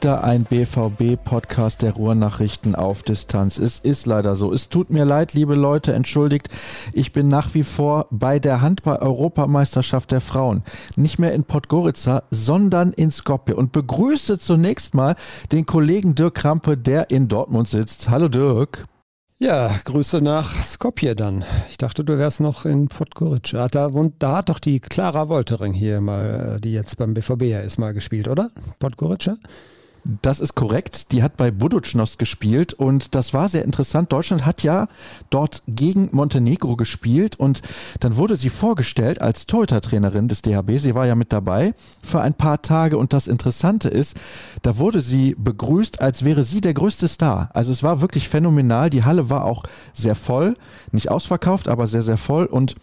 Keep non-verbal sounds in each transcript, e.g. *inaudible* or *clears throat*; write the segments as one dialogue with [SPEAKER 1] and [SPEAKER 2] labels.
[SPEAKER 1] Wieder ein BVB-Podcast der Ruhrnachrichten auf Distanz. Es ist leider so. Es tut mir leid, liebe Leute, entschuldigt. Ich bin nach wie vor bei der Handball-Europameisterschaft der Frauen. Nicht mehr in Podgorica, sondern in Skopje. Und begrüße zunächst mal den Kollegen Dirk Krampe, der in Dortmund sitzt. Hallo Dirk.
[SPEAKER 2] Ja, Grüße nach Skopje dann. Ich dachte, du wärst noch in Podgorica. Da, da hat doch die Clara Woltering hier mal, die jetzt beim BVB ja ist, mal gespielt, oder? Podgorica?
[SPEAKER 1] Das ist korrekt. Die hat bei Buducnost gespielt und das war sehr interessant. Deutschland hat ja dort gegen Montenegro gespielt und dann wurde sie vorgestellt als Torhütertrainerin des DHB. Sie war ja mit dabei für ein paar Tage und das Interessante ist, da wurde sie begrüßt, als wäre sie der größte Star. Also es war wirklich phänomenal. Die Halle war auch sehr voll, nicht ausverkauft, aber sehr, sehr voll und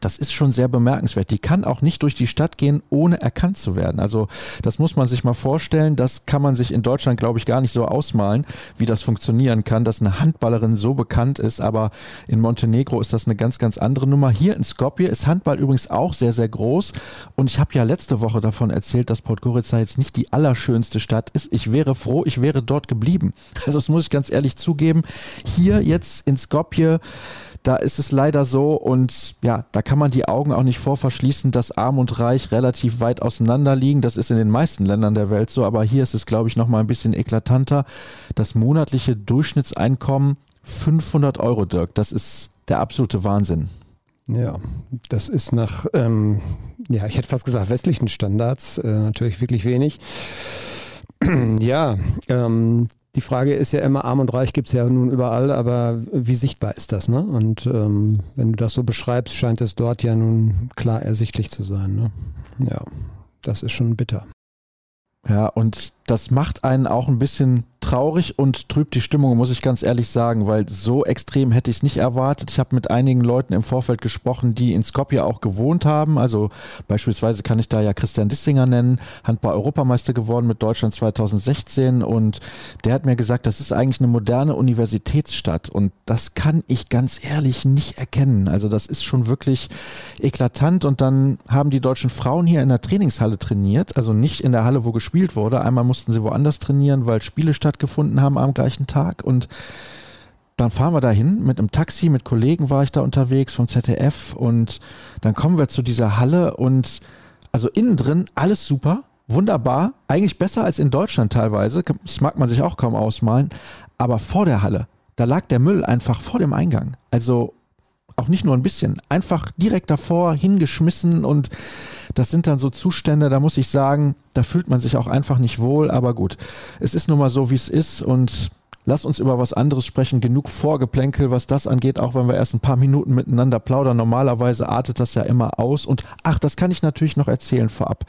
[SPEAKER 1] das ist schon sehr bemerkenswert. Die kann auch nicht durch die Stadt gehen, ohne erkannt zu werden. Also das muss man sich mal vorstellen. Das kann man sich in Deutschland, glaube ich, gar nicht so ausmalen, wie das funktionieren kann, dass eine Handballerin so bekannt ist. Aber in Montenegro ist das eine ganz, ganz andere Nummer. Hier in Skopje ist Handball übrigens auch sehr, sehr groß. Und ich habe ja letzte Woche davon erzählt, dass Podgorica jetzt nicht die allerschönste Stadt ist. Ich wäre froh, ich wäre dort geblieben. Also das muss ich ganz ehrlich zugeben. Hier jetzt in Skopje da ist es leider so und ja, da kann man die Augen auch nicht vor verschließen, dass Arm und Reich relativ weit auseinander liegen. Das ist in den meisten Ländern der Welt so, aber hier ist es, glaube ich, noch mal ein bisschen eklatanter. Das monatliche Durchschnittseinkommen 500 Euro, Dirk, das ist der absolute Wahnsinn.
[SPEAKER 2] Ja, das ist nach, ähm, ja, ich hätte fast gesagt, westlichen Standards äh, natürlich wirklich wenig. *clears throat* ja, ähm, die Frage ist ja immer, arm und reich gibt es ja nun überall, aber wie sichtbar ist das? Ne? Und ähm, wenn du das so beschreibst, scheint es dort ja nun klar ersichtlich zu sein. Ne? Ja, das ist schon bitter.
[SPEAKER 1] Ja, und das macht einen auch ein bisschen traurig und trübt die Stimmung, muss ich ganz ehrlich sagen, weil so extrem hätte ich es nicht erwartet. Ich habe mit einigen Leuten im Vorfeld gesprochen, die in Skopje auch gewohnt haben. Also beispielsweise kann ich da ja Christian Dissinger nennen, Handball-Europameister geworden mit Deutschland 2016 und der hat mir gesagt, das ist eigentlich eine moderne Universitätsstadt und das kann ich ganz ehrlich nicht erkennen. Also das ist schon wirklich eklatant und dann haben die deutschen Frauen hier in der Trainingshalle trainiert, also nicht in der Halle, wo gespielt wurde. Einmal mussten sie woanders trainieren, weil Spiele stattgefunden haben am gleichen Tag. Und dann fahren wir dahin mit einem Taxi, mit Kollegen war ich da unterwegs vom ZDF und dann kommen wir zu dieser Halle und also innen drin alles super, wunderbar, eigentlich besser als in Deutschland teilweise, das mag man sich auch kaum ausmalen, aber vor der Halle, da lag der Müll einfach vor dem Eingang. Also auch nicht nur ein bisschen, einfach direkt davor hingeschmissen und das sind dann so Zustände, da muss ich sagen, da fühlt man sich auch einfach nicht wohl, aber gut, es ist nun mal so, wie es ist und lass uns über was anderes sprechen. Genug Vorgeplänkel, was das angeht, auch wenn wir erst ein paar Minuten miteinander plaudern. Normalerweise artet das ja immer aus. Und ach, das kann ich natürlich noch erzählen vorab.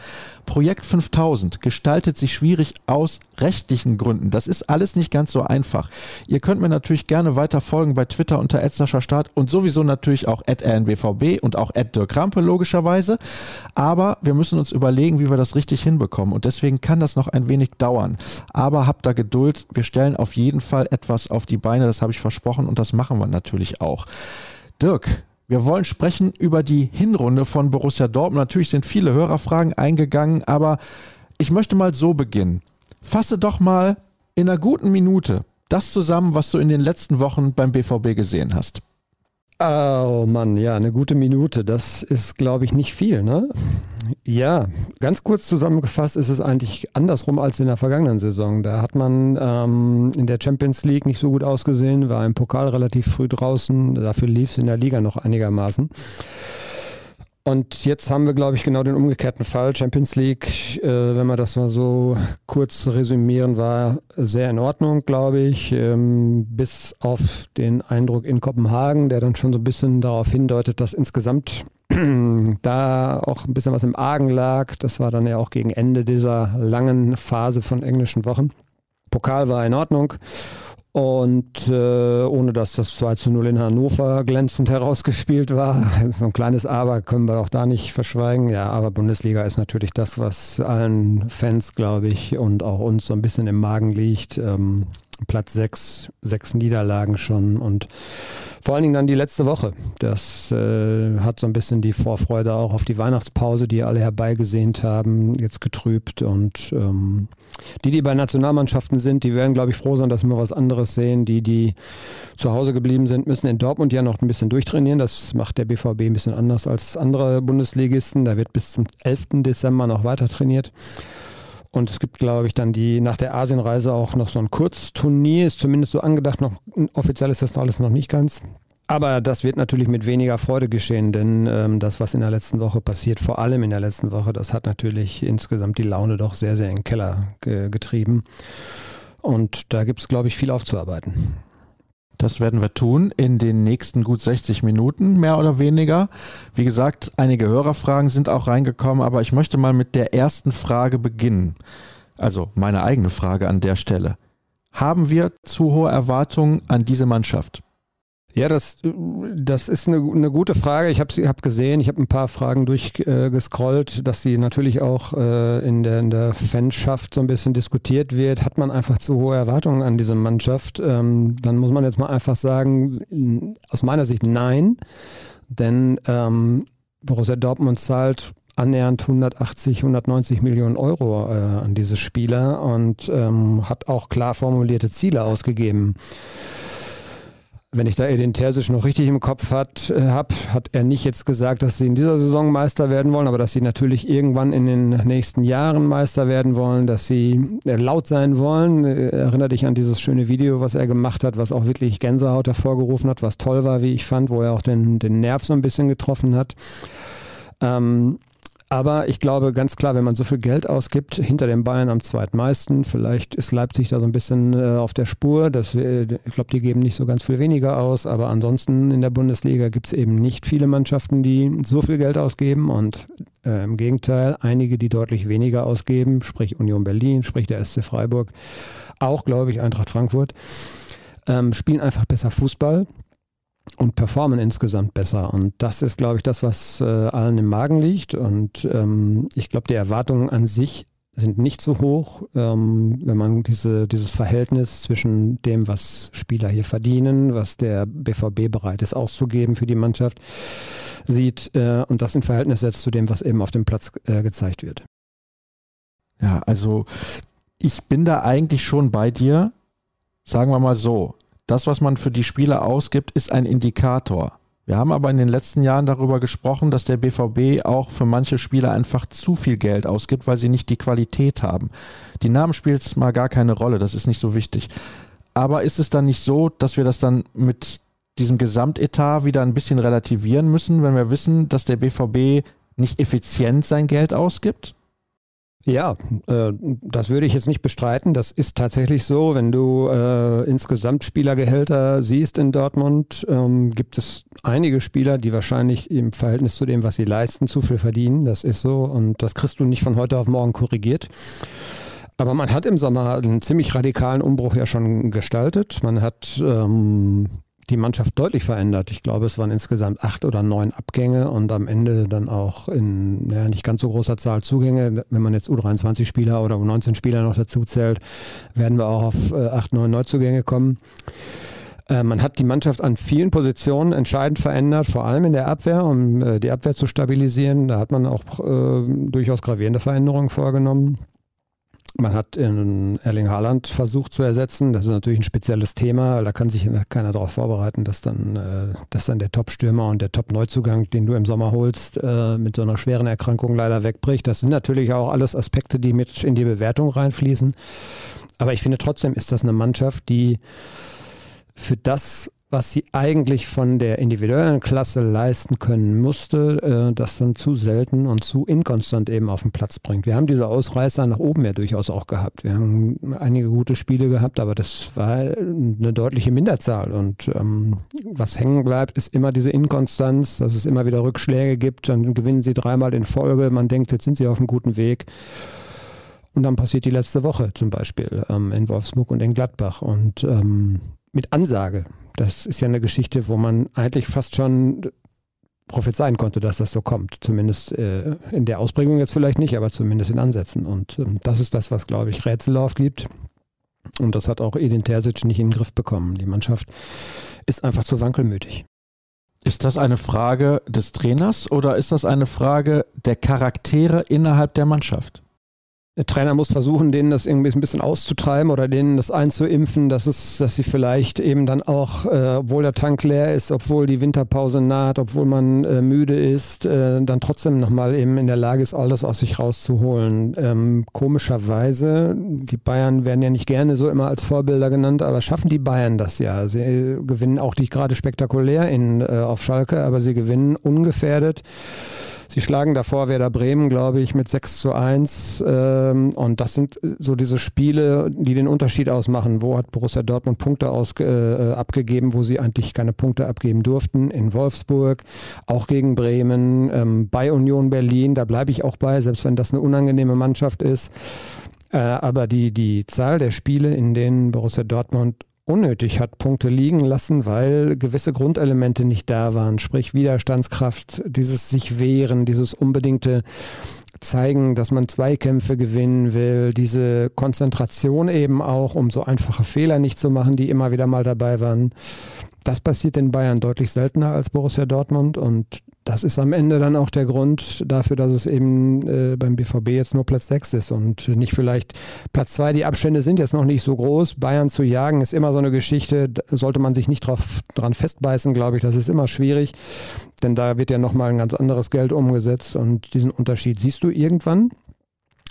[SPEAKER 1] Projekt 5000 gestaltet sich schwierig aus rechtlichen Gründen. Das ist alles nicht ganz so einfach. Ihr könnt mir natürlich gerne weiter folgen bei Twitter unter Start und sowieso natürlich auch at rnbvb und auch at Dirk Krampe logischerweise. Aber wir müssen uns überlegen, wie wir das richtig hinbekommen. Und deswegen kann das noch ein wenig dauern. Aber habt da Geduld. Wir stellen auf jeden Fall etwas auf die Beine, das habe ich versprochen und das machen wir natürlich auch. Dirk, wir wollen sprechen über die Hinrunde von Borussia Dortmund. Natürlich sind viele Hörerfragen eingegangen, aber ich möchte mal so beginnen. Fasse doch mal in einer guten Minute das zusammen, was du in den letzten Wochen beim BVB gesehen hast.
[SPEAKER 2] Oh Mann, ja, eine gute Minute. Das ist, glaube ich, nicht viel, ne? Ja, ganz kurz zusammengefasst ist es eigentlich andersrum als in der vergangenen Saison. Da hat man ähm, in der Champions League nicht so gut ausgesehen, war im Pokal relativ früh draußen. Dafür lief es in der Liga noch einigermaßen. Und jetzt haben wir, glaube ich, genau den umgekehrten Fall. Champions League, äh, wenn wir das mal so kurz resümieren, war sehr in Ordnung, glaube ich, ähm, bis auf den Eindruck in Kopenhagen, der dann schon so ein bisschen darauf hindeutet, dass insgesamt *clears throat* da auch ein bisschen was im Argen lag. Das war dann ja auch gegen Ende dieser langen Phase von englischen Wochen. Pokal war in Ordnung. Und äh, ohne dass das 2 zu 0 in Hannover glänzend herausgespielt war, *laughs* so ein kleines Aber können wir auch da nicht verschweigen. Ja, aber Bundesliga ist natürlich das, was allen Fans, glaube ich, und auch uns so ein bisschen im Magen liegt. Ähm, Platz sechs, sechs Niederlagen schon und vor allen Dingen dann die letzte Woche. Das äh, hat so ein bisschen die Vorfreude auch auf die Weihnachtspause, die alle herbeigesehnt haben, jetzt getrübt. Und ähm, die, die bei Nationalmannschaften sind, die werden, glaube ich, froh sein, dass wir was anderes sehen. Die, die zu Hause geblieben sind, müssen in Dortmund ja noch ein bisschen durchtrainieren. Das macht der BVB ein bisschen anders als andere Bundesligisten. Da wird bis zum 11. Dezember noch weiter trainiert. Und es gibt, glaube ich, dann die nach der Asienreise auch noch so ein Kurzturnier, ist zumindest so angedacht, noch offiziell ist das alles noch nicht ganz. Aber das wird natürlich mit weniger Freude geschehen, denn ähm, das, was in der letzten Woche passiert, vor allem in der letzten Woche, das hat natürlich insgesamt die Laune doch sehr, sehr in den Keller ge getrieben. Und da gibt es, glaube ich, viel aufzuarbeiten.
[SPEAKER 1] Das werden wir tun in den nächsten gut 60 Minuten, mehr oder weniger. Wie gesagt, einige Hörerfragen sind auch reingekommen, aber ich möchte mal mit der ersten Frage beginnen. Also meine eigene Frage an der Stelle. Haben wir zu hohe Erwartungen an diese Mannschaft?
[SPEAKER 2] Ja, das, das ist eine, eine gute Frage. Ich habe hab gesehen, ich habe ein paar Fragen durchgescrollt, äh, dass sie natürlich auch äh, in, der, in der Fanschaft so ein bisschen diskutiert wird. Hat man einfach zu hohe Erwartungen an diese Mannschaft? Ähm, dann muss man jetzt mal einfach sagen, aus meiner Sicht nein. Denn ähm, Borussia Dortmund zahlt annähernd 180, 190 Millionen Euro äh, an diese Spieler und ähm, hat auch klar formulierte Ziele ausgegeben wenn ich da Edin Terzic noch richtig im Kopf hat, äh, habe, hat er nicht jetzt gesagt, dass sie in dieser Saison Meister werden wollen, aber dass sie natürlich irgendwann in den nächsten Jahren Meister werden wollen, dass sie äh, laut sein wollen. Äh, erinnere dich an dieses schöne Video, was er gemacht hat, was auch wirklich Gänsehaut hervorgerufen hat, was toll war, wie ich fand, wo er auch den, den Nerv so ein bisschen getroffen hat. Ähm, aber ich glaube ganz klar, wenn man so viel Geld ausgibt, hinter den Bayern am zweitmeisten, vielleicht ist Leipzig da so ein bisschen äh, auf der Spur. Das, äh, ich glaube, die geben nicht so ganz viel weniger aus, aber ansonsten in der Bundesliga gibt es eben nicht viele Mannschaften, die so viel Geld ausgeben. Und äh, im Gegenteil, einige, die deutlich weniger ausgeben, sprich Union Berlin, sprich der SC Freiburg, auch glaube ich Eintracht Frankfurt, ähm, spielen einfach besser Fußball und performen insgesamt besser. Und das ist, glaube ich, das, was äh, allen im Magen liegt. Und ähm, ich glaube, die Erwartungen an sich sind nicht so hoch, ähm, wenn man diese, dieses Verhältnis zwischen dem, was Spieler hier verdienen, was der BVB bereit ist auszugeben für die Mannschaft, sieht äh, und das in Verhältnis setzt zu dem, was eben auf dem Platz äh, gezeigt wird.
[SPEAKER 1] Ja, also ich bin da eigentlich schon bei dir. Sagen wir mal so, das, was man für die Spieler ausgibt, ist ein Indikator. Wir haben aber in den letzten Jahren darüber gesprochen, dass der BVB auch für manche Spieler einfach zu viel Geld ausgibt, weil sie nicht die Qualität haben. Die Namen spielt mal gar keine Rolle, das ist nicht so wichtig. Aber ist es dann nicht so, dass wir das dann mit diesem Gesamtetat wieder ein bisschen relativieren müssen, wenn wir wissen, dass der BVB nicht effizient sein Geld ausgibt?
[SPEAKER 2] Ja, äh, das würde ich jetzt nicht bestreiten. Das ist tatsächlich so. Wenn du äh, insgesamt Spielergehälter siehst in Dortmund, ähm, gibt es einige Spieler, die wahrscheinlich im Verhältnis zu dem, was sie leisten, zu viel verdienen. Das ist so und das kriegst du nicht von heute auf morgen korrigiert. Aber man hat im Sommer einen ziemlich radikalen Umbruch ja schon gestaltet. Man hat ähm, die Mannschaft deutlich verändert. Ich glaube, es waren insgesamt acht oder neun Abgänge und am Ende dann auch in ja, nicht ganz so großer Zahl Zugänge. Wenn man jetzt U23-Spieler oder U19-Spieler noch dazu zählt, werden wir auch auf äh, acht, neun Neuzugänge kommen. Äh, man hat die Mannschaft an vielen Positionen entscheidend verändert, vor allem in der Abwehr, um äh, die Abwehr zu stabilisieren. Da hat man auch äh, durchaus gravierende Veränderungen vorgenommen. Man hat in Erling Haaland versucht zu ersetzen. Das ist natürlich ein spezielles Thema. Da kann sich keiner darauf vorbereiten, dass dann, äh, dass dann der Top-Stürmer und der Top-Neuzugang, den du im Sommer holst, äh, mit so einer schweren Erkrankung leider wegbricht. Das sind natürlich auch alles Aspekte, die mit in die Bewertung reinfließen. Aber ich finde trotzdem ist das eine Mannschaft, die für das, was sie eigentlich von der individuellen Klasse leisten können musste, äh, das dann zu selten und zu inkonstant eben auf den Platz bringt. Wir haben diese Ausreißer nach oben ja durchaus auch gehabt. Wir haben einige gute Spiele gehabt, aber das war eine deutliche Minderzahl. Und ähm, was hängen bleibt, ist immer diese Inkonstanz, dass es immer wieder Rückschläge gibt. Dann gewinnen sie dreimal in Folge. Man denkt, jetzt sind sie auf einem guten Weg. Und dann passiert die letzte Woche zum Beispiel ähm, in Wolfsburg und in Gladbach. Und ähm, mit Ansage. Das ist ja eine Geschichte, wo man eigentlich fast schon prophezeien konnte, dass das so kommt. Zumindest äh, in der Ausprägung jetzt vielleicht nicht, aber zumindest in Ansätzen. Und ähm, das ist das, was, glaube ich, Rätsel aufgibt. Und das hat auch Edin Terzic nicht in den Griff bekommen. Die Mannschaft ist einfach zu wankelmütig.
[SPEAKER 1] Ist das eine Frage des Trainers oder ist das eine Frage der Charaktere innerhalb der Mannschaft?
[SPEAKER 2] Der Trainer muss versuchen, denen das irgendwie ein bisschen auszutreiben oder denen das einzuimpfen, dass es, dass sie vielleicht eben dann auch, äh, obwohl der Tank leer ist, obwohl die Winterpause naht, obwohl man äh, müde ist, äh, dann trotzdem nochmal eben in der Lage ist, alles aus sich rauszuholen. Ähm, komischerweise, die Bayern werden ja nicht gerne so immer als Vorbilder genannt, aber schaffen die Bayern das ja. Sie gewinnen auch nicht gerade spektakulär in, äh, auf Schalke, aber sie gewinnen ungefährdet. Sie schlagen davor Werder Bremen, glaube ich, mit 6 zu 1. Ähm, und das sind äh, so diese Spiele, die den Unterschied ausmachen. Wo hat Borussia Dortmund Punkte aus, äh, abgegeben, wo sie eigentlich keine Punkte abgeben durften? In Wolfsburg, auch gegen Bremen, ähm, bei Union Berlin. Da bleibe ich auch bei, selbst wenn das eine unangenehme Mannschaft ist. Äh, aber die, die Zahl der Spiele, in denen Borussia Dortmund unnötig hat Punkte liegen lassen, weil gewisse Grundelemente nicht da waren, sprich Widerstandskraft, dieses sich wehren, dieses unbedingte zeigen, dass man Zweikämpfe gewinnen will, diese Konzentration eben auch, um so einfache Fehler nicht zu machen, die immer wieder mal dabei waren. Das passiert in Bayern deutlich seltener als Borussia Dortmund und das ist am Ende dann auch der Grund dafür, dass es eben äh, beim BVB jetzt nur Platz 6 ist und nicht vielleicht Platz 2. Die Abstände sind jetzt noch nicht so groß. Bayern zu jagen ist immer so eine Geschichte, sollte man sich nicht drauf, dran festbeißen, glaube ich. Das ist immer schwierig, denn da wird ja nochmal ein ganz anderes Geld umgesetzt und diesen Unterschied siehst du irgendwann.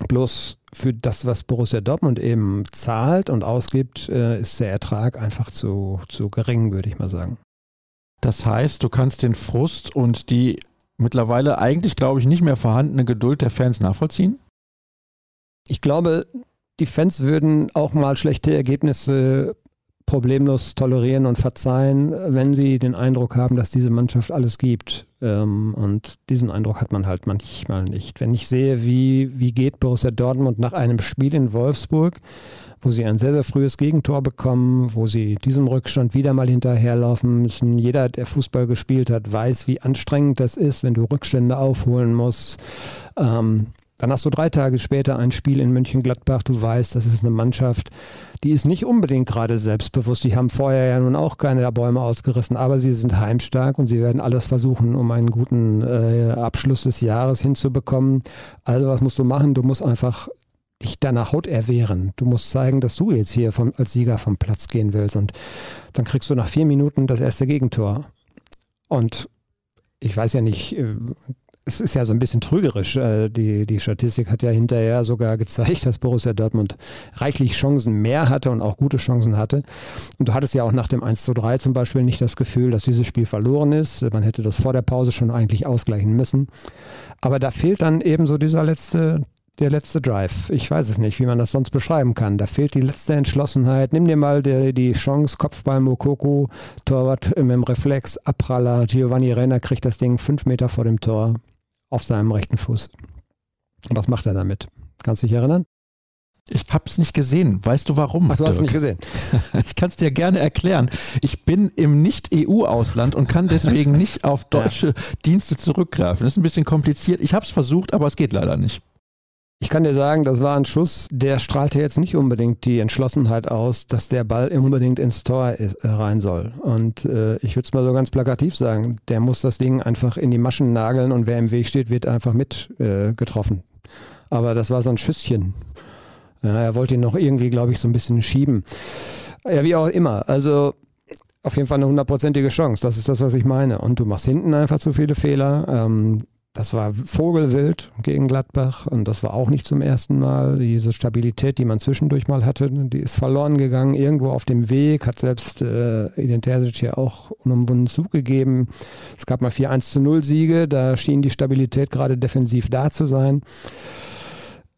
[SPEAKER 2] Bloß für das, was Borussia Dortmund eben zahlt und ausgibt, äh, ist der Ertrag einfach zu, zu gering, würde ich mal sagen.
[SPEAKER 1] Das heißt, du kannst den Frust und die mittlerweile eigentlich, glaube ich, nicht mehr vorhandene Geduld der Fans nachvollziehen?
[SPEAKER 2] Ich glaube, die Fans würden auch mal schlechte Ergebnisse problemlos tolerieren und verzeihen, wenn sie den Eindruck haben, dass diese Mannschaft alles gibt. Ähm, und diesen Eindruck hat man halt manchmal nicht. Wenn ich sehe, wie, wie geht Borussia Dortmund nach einem Spiel in Wolfsburg, wo sie ein sehr, sehr frühes Gegentor bekommen, wo sie diesem Rückstand wieder mal hinterherlaufen müssen. Jeder, der Fußball gespielt hat, weiß, wie anstrengend das ist, wenn du Rückstände aufholen musst. Ähm, dann hast du drei Tage später ein Spiel in München-Gladbach. Du weißt, das ist eine Mannschaft, die ist nicht unbedingt gerade selbstbewusst. Die haben vorher ja nun auch keine Bäume ausgerissen, aber sie sind heimstark und sie werden alles versuchen, um einen guten äh, Abschluss des Jahres hinzubekommen. Also was musst du machen? Du musst einfach dich deiner Haut erwehren. Du musst zeigen, dass du jetzt hier vom, als Sieger vom Platz gehen willst. Und dann kriegst du nach vier Minuten das erste Gegentor. Und ich weiß ja nicht, äh, es ist ja so ein bisschen trügerisch. Äh, die, die Statistik hat ja hinterher sogar gezeigt, dass Borussia Dortmund reichlich Chancen mehr hatte und auch gute Chancen hatte. Und du hattest ja auch nach dem 1 zu 3 zum Beispiel nicht das Gefühl, dass dieses Spiel verloren ist. Man hätte das vor der Pause schon eigentlich ausgleichen müssen. Aber da fehlt dann eben so dieser letzte, der letzte Drive. Ich weiß es nicht, wie man das sonst beschreiben kann. Da fehlt die letzte Entschlossenheit. Nimm dir mal die, die Chance, Kopfball Mokoko, Torwart mit dem Reflex, Abpraller, Giovanni Renner kriegt das Ding fünf Meter vor dem Tor auf seinem rechten Fuß. Was macht er damit? Kannst du dich erinnern?
[SPEAKER 1] Ich habe es nicht gesehen. Weißt du warum?
[SPEAKER 2] Ach, du hast es nicht gesehen. *laughs*
[SPEAKER 1] Ich kann es dir gerne erklären. Ich bin im Nicht-EU-Ausland und kann deswegen nicht auf deutsche ja. Dienste zurückgreifen. Das ist ein bisschen kompliziert. Ich habe es versucht, aber es geht leider nicht.
[SPEAKER 2] Ich kann dir sagen, das war ein Schuss, der strahlte jetzt nicht unbedingt die Entschlossenheit aus, dass der Ball unbedingt ins Tor ist, äh, rein soll. Und äh, ich würde es mal so ganz plakativ sagen, der muss das Ding einfach in die Maschen nageln und wer im Weg steht, wird einfach mit äh, getroffen. Aber das war so ein Schüsschen. Ja, er wollte ihn noch irgendwie, glaube ich, so ein bisschen schieben. Ja, wie auch immer. Also auf jeden Fall eine hundertprozentige Chance. Das ist das, was ich meine. Und du machst hinten einfach zu viele Fehler. Ähm, das war Vogelwild gegen Gladbach und das war auch nicht zum ersten Mal. Diese Stabilität, die man zwischendurch mal hatte, die ist verloren gegangen. Irgendwo auf dem Weg hat selbst äh, Edin Terzic ja auch unumwunden zugegeben. Es gab mal vier 1 zu 0 Siege, da schien die Stabilität gerade defensiv da zu sein.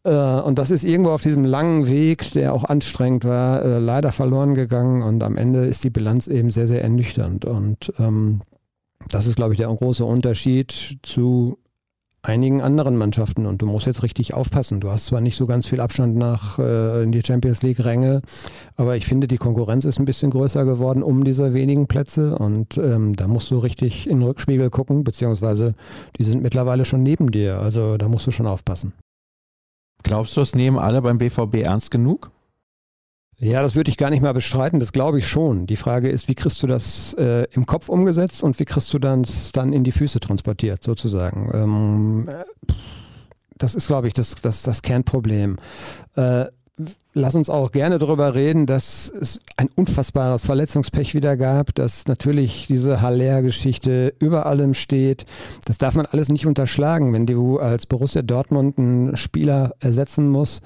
[SPEAKER 2] Äh, und das ist irgendwo auf diesem langen Weg, der auch anstrengend war, äh, leider verloren gegangen und am Ende ist die Bilanz eben sehr, sehr ernüchternd. Und ähm, das ist, glaube ich, der große Unterschied zu einigen anderen Mannschaften und du musst jetzt richtig aufpassen. Du hast zwar nicht so ganz viel Abstand nach äh, in die Champions League Ränge, aber ich finde, die Konkurrenz ist ein bisschen größer geworden um diese wenigen Plätze und ähm, da musst du richtig in den Rückspiegel gucken, beziehungsweise die sind mittlerweile schon neben dir, also da musst du schon aufpassen.
[SPEAKER 1] Glaubst du, es nehmen alle beim BVB ernst genug?
[SPEAKER 2] Ja, das würde ich gar nicht mal bestreiten, das glaube ich schon. Die Frage ist, wie kriegst du das äh, im Kopf umgesetzt und wie kriegst du das dann in die Füße transportiert, sozusagen. Ähm, das ist, glaube ich, das, das, das Kernproblem. Äh, lass uns auch gerne darüber reden, dass es ein unfassbares Verletzungspech wieder gab, dass natürlich diese Haller-Geschichte über allem steht. Das darf man alles nicht unterschlagen, wenn du als Borussia Dortmund einen Spieler ersetzen musst,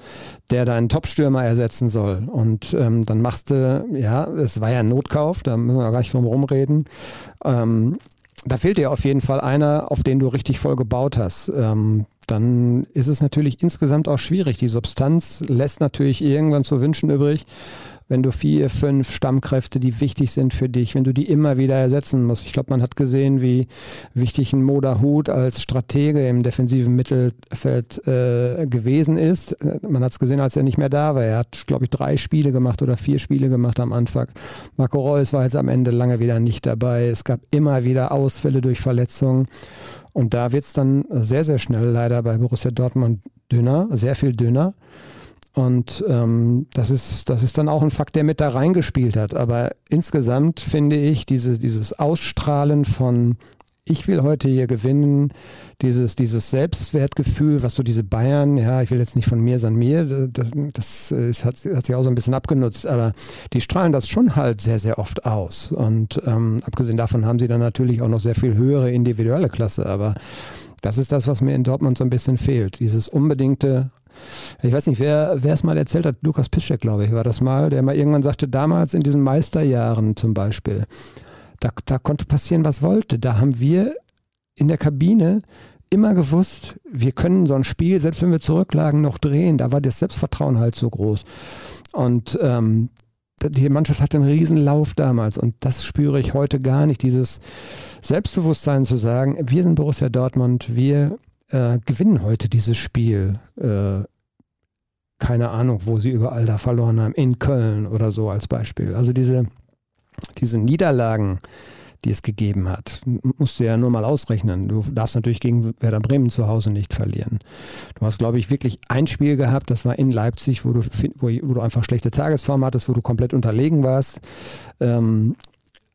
[SPEAKER 2] der deinen Top-Stürmer ersetzen soll. Und ähm, dann machst du, ja, es war ja ein Notkauf, da müssen wir gar nicht drum rumreden. Ähm, da fehlt dir auf jeden Fall einer, auf den du richtig voll gebaut hast. Ähm, dann ist es natürlich insgesamt auch schwierig. Die Substanz lässt natürlich irgendwann zu wünschen übrig. Wenn du vier, fünf Stammkräfte, die wichtig sind für dich, wenn du die immer wieder ersetzen musst. Ich glaube, man hat gesehen, wie wichtig ein Moda Hut als Stratege im defensiven Mittelfeld äh, gewesen ist. Man hat es gesehen, als er nicht mehr da war. Er hat, glaube ich, drei Spiele gemacht oder vier Spiele gemacht am Anfang. Marco Reus war jetzt am Ende lange wieder nicht dabei. Es gab immer wieder Ausfälle durch Verletzungen. Und da wird es dann sehr, sehr schnell leider bei Borussia Dortmund dünner, sehr viel dünner. Und ähm, das, ist, das ist dann auch ein Fakt, der mit da reingespielt hat. Aber insgesamt finde ich diese, dieses Ausstrahlen von ich will heute hier gewinnen, dieses, dieses Selbstwertgefühl, was so diese Bayern, ja, ich will jetzt nicht von mir, sondern mir, das, das ist, hat, hat sich auch so ein bisschen abgenutzt, aber die strahlen das schon halt sehr, sehr oft aus. Und ähm, abgesehen davon haben sie dann natürlich auch noch sehr viel höhere individuelle Klasse, aber das ist das, was mir in Dortmund so ein bisschen fehlt. Dieses unbedingte ich weiß nicht, wer, wer es mal erzählt hat, Lukas Piszczek, glaube ich, war das mal, der mal irgendwann sagte, damals in diesen Meisterjahren zum Beispiel, da, da konnte passieren, was wollte. Da haben wir in der Kabine immer gewusst, wir können so ein Spiel, selbst wenn wir zurücklagen, noch drehen. Da war das Selbstvertrauen halt so groß. Und ähm, die Mannschaft hatte einen riesen Lauf damals und das spüre ich heute gar nicht. Dieses Selbstbewusstsein zu sagen, wir sind Borussia Dortmund, wir äh, gewinnen heute dieses Spiel. Äh, keine Ahnung, wo sie überall da verloren haben, in Köln oder so als Beispiel. Also diese diese Niederlagen, die es gegeben hat, musst du ja nur mal ausrechnen. Du darfst natürlich gegen Werder Bremen zu Hause nicht verlieren. Du hast, glaube ich, wirklich ein Spiel gehabt, das war in Leipzig, wo du, wo, wo du einfach schlechte Tagesform hattest, wo du komplett unterlegen warst. Ähm,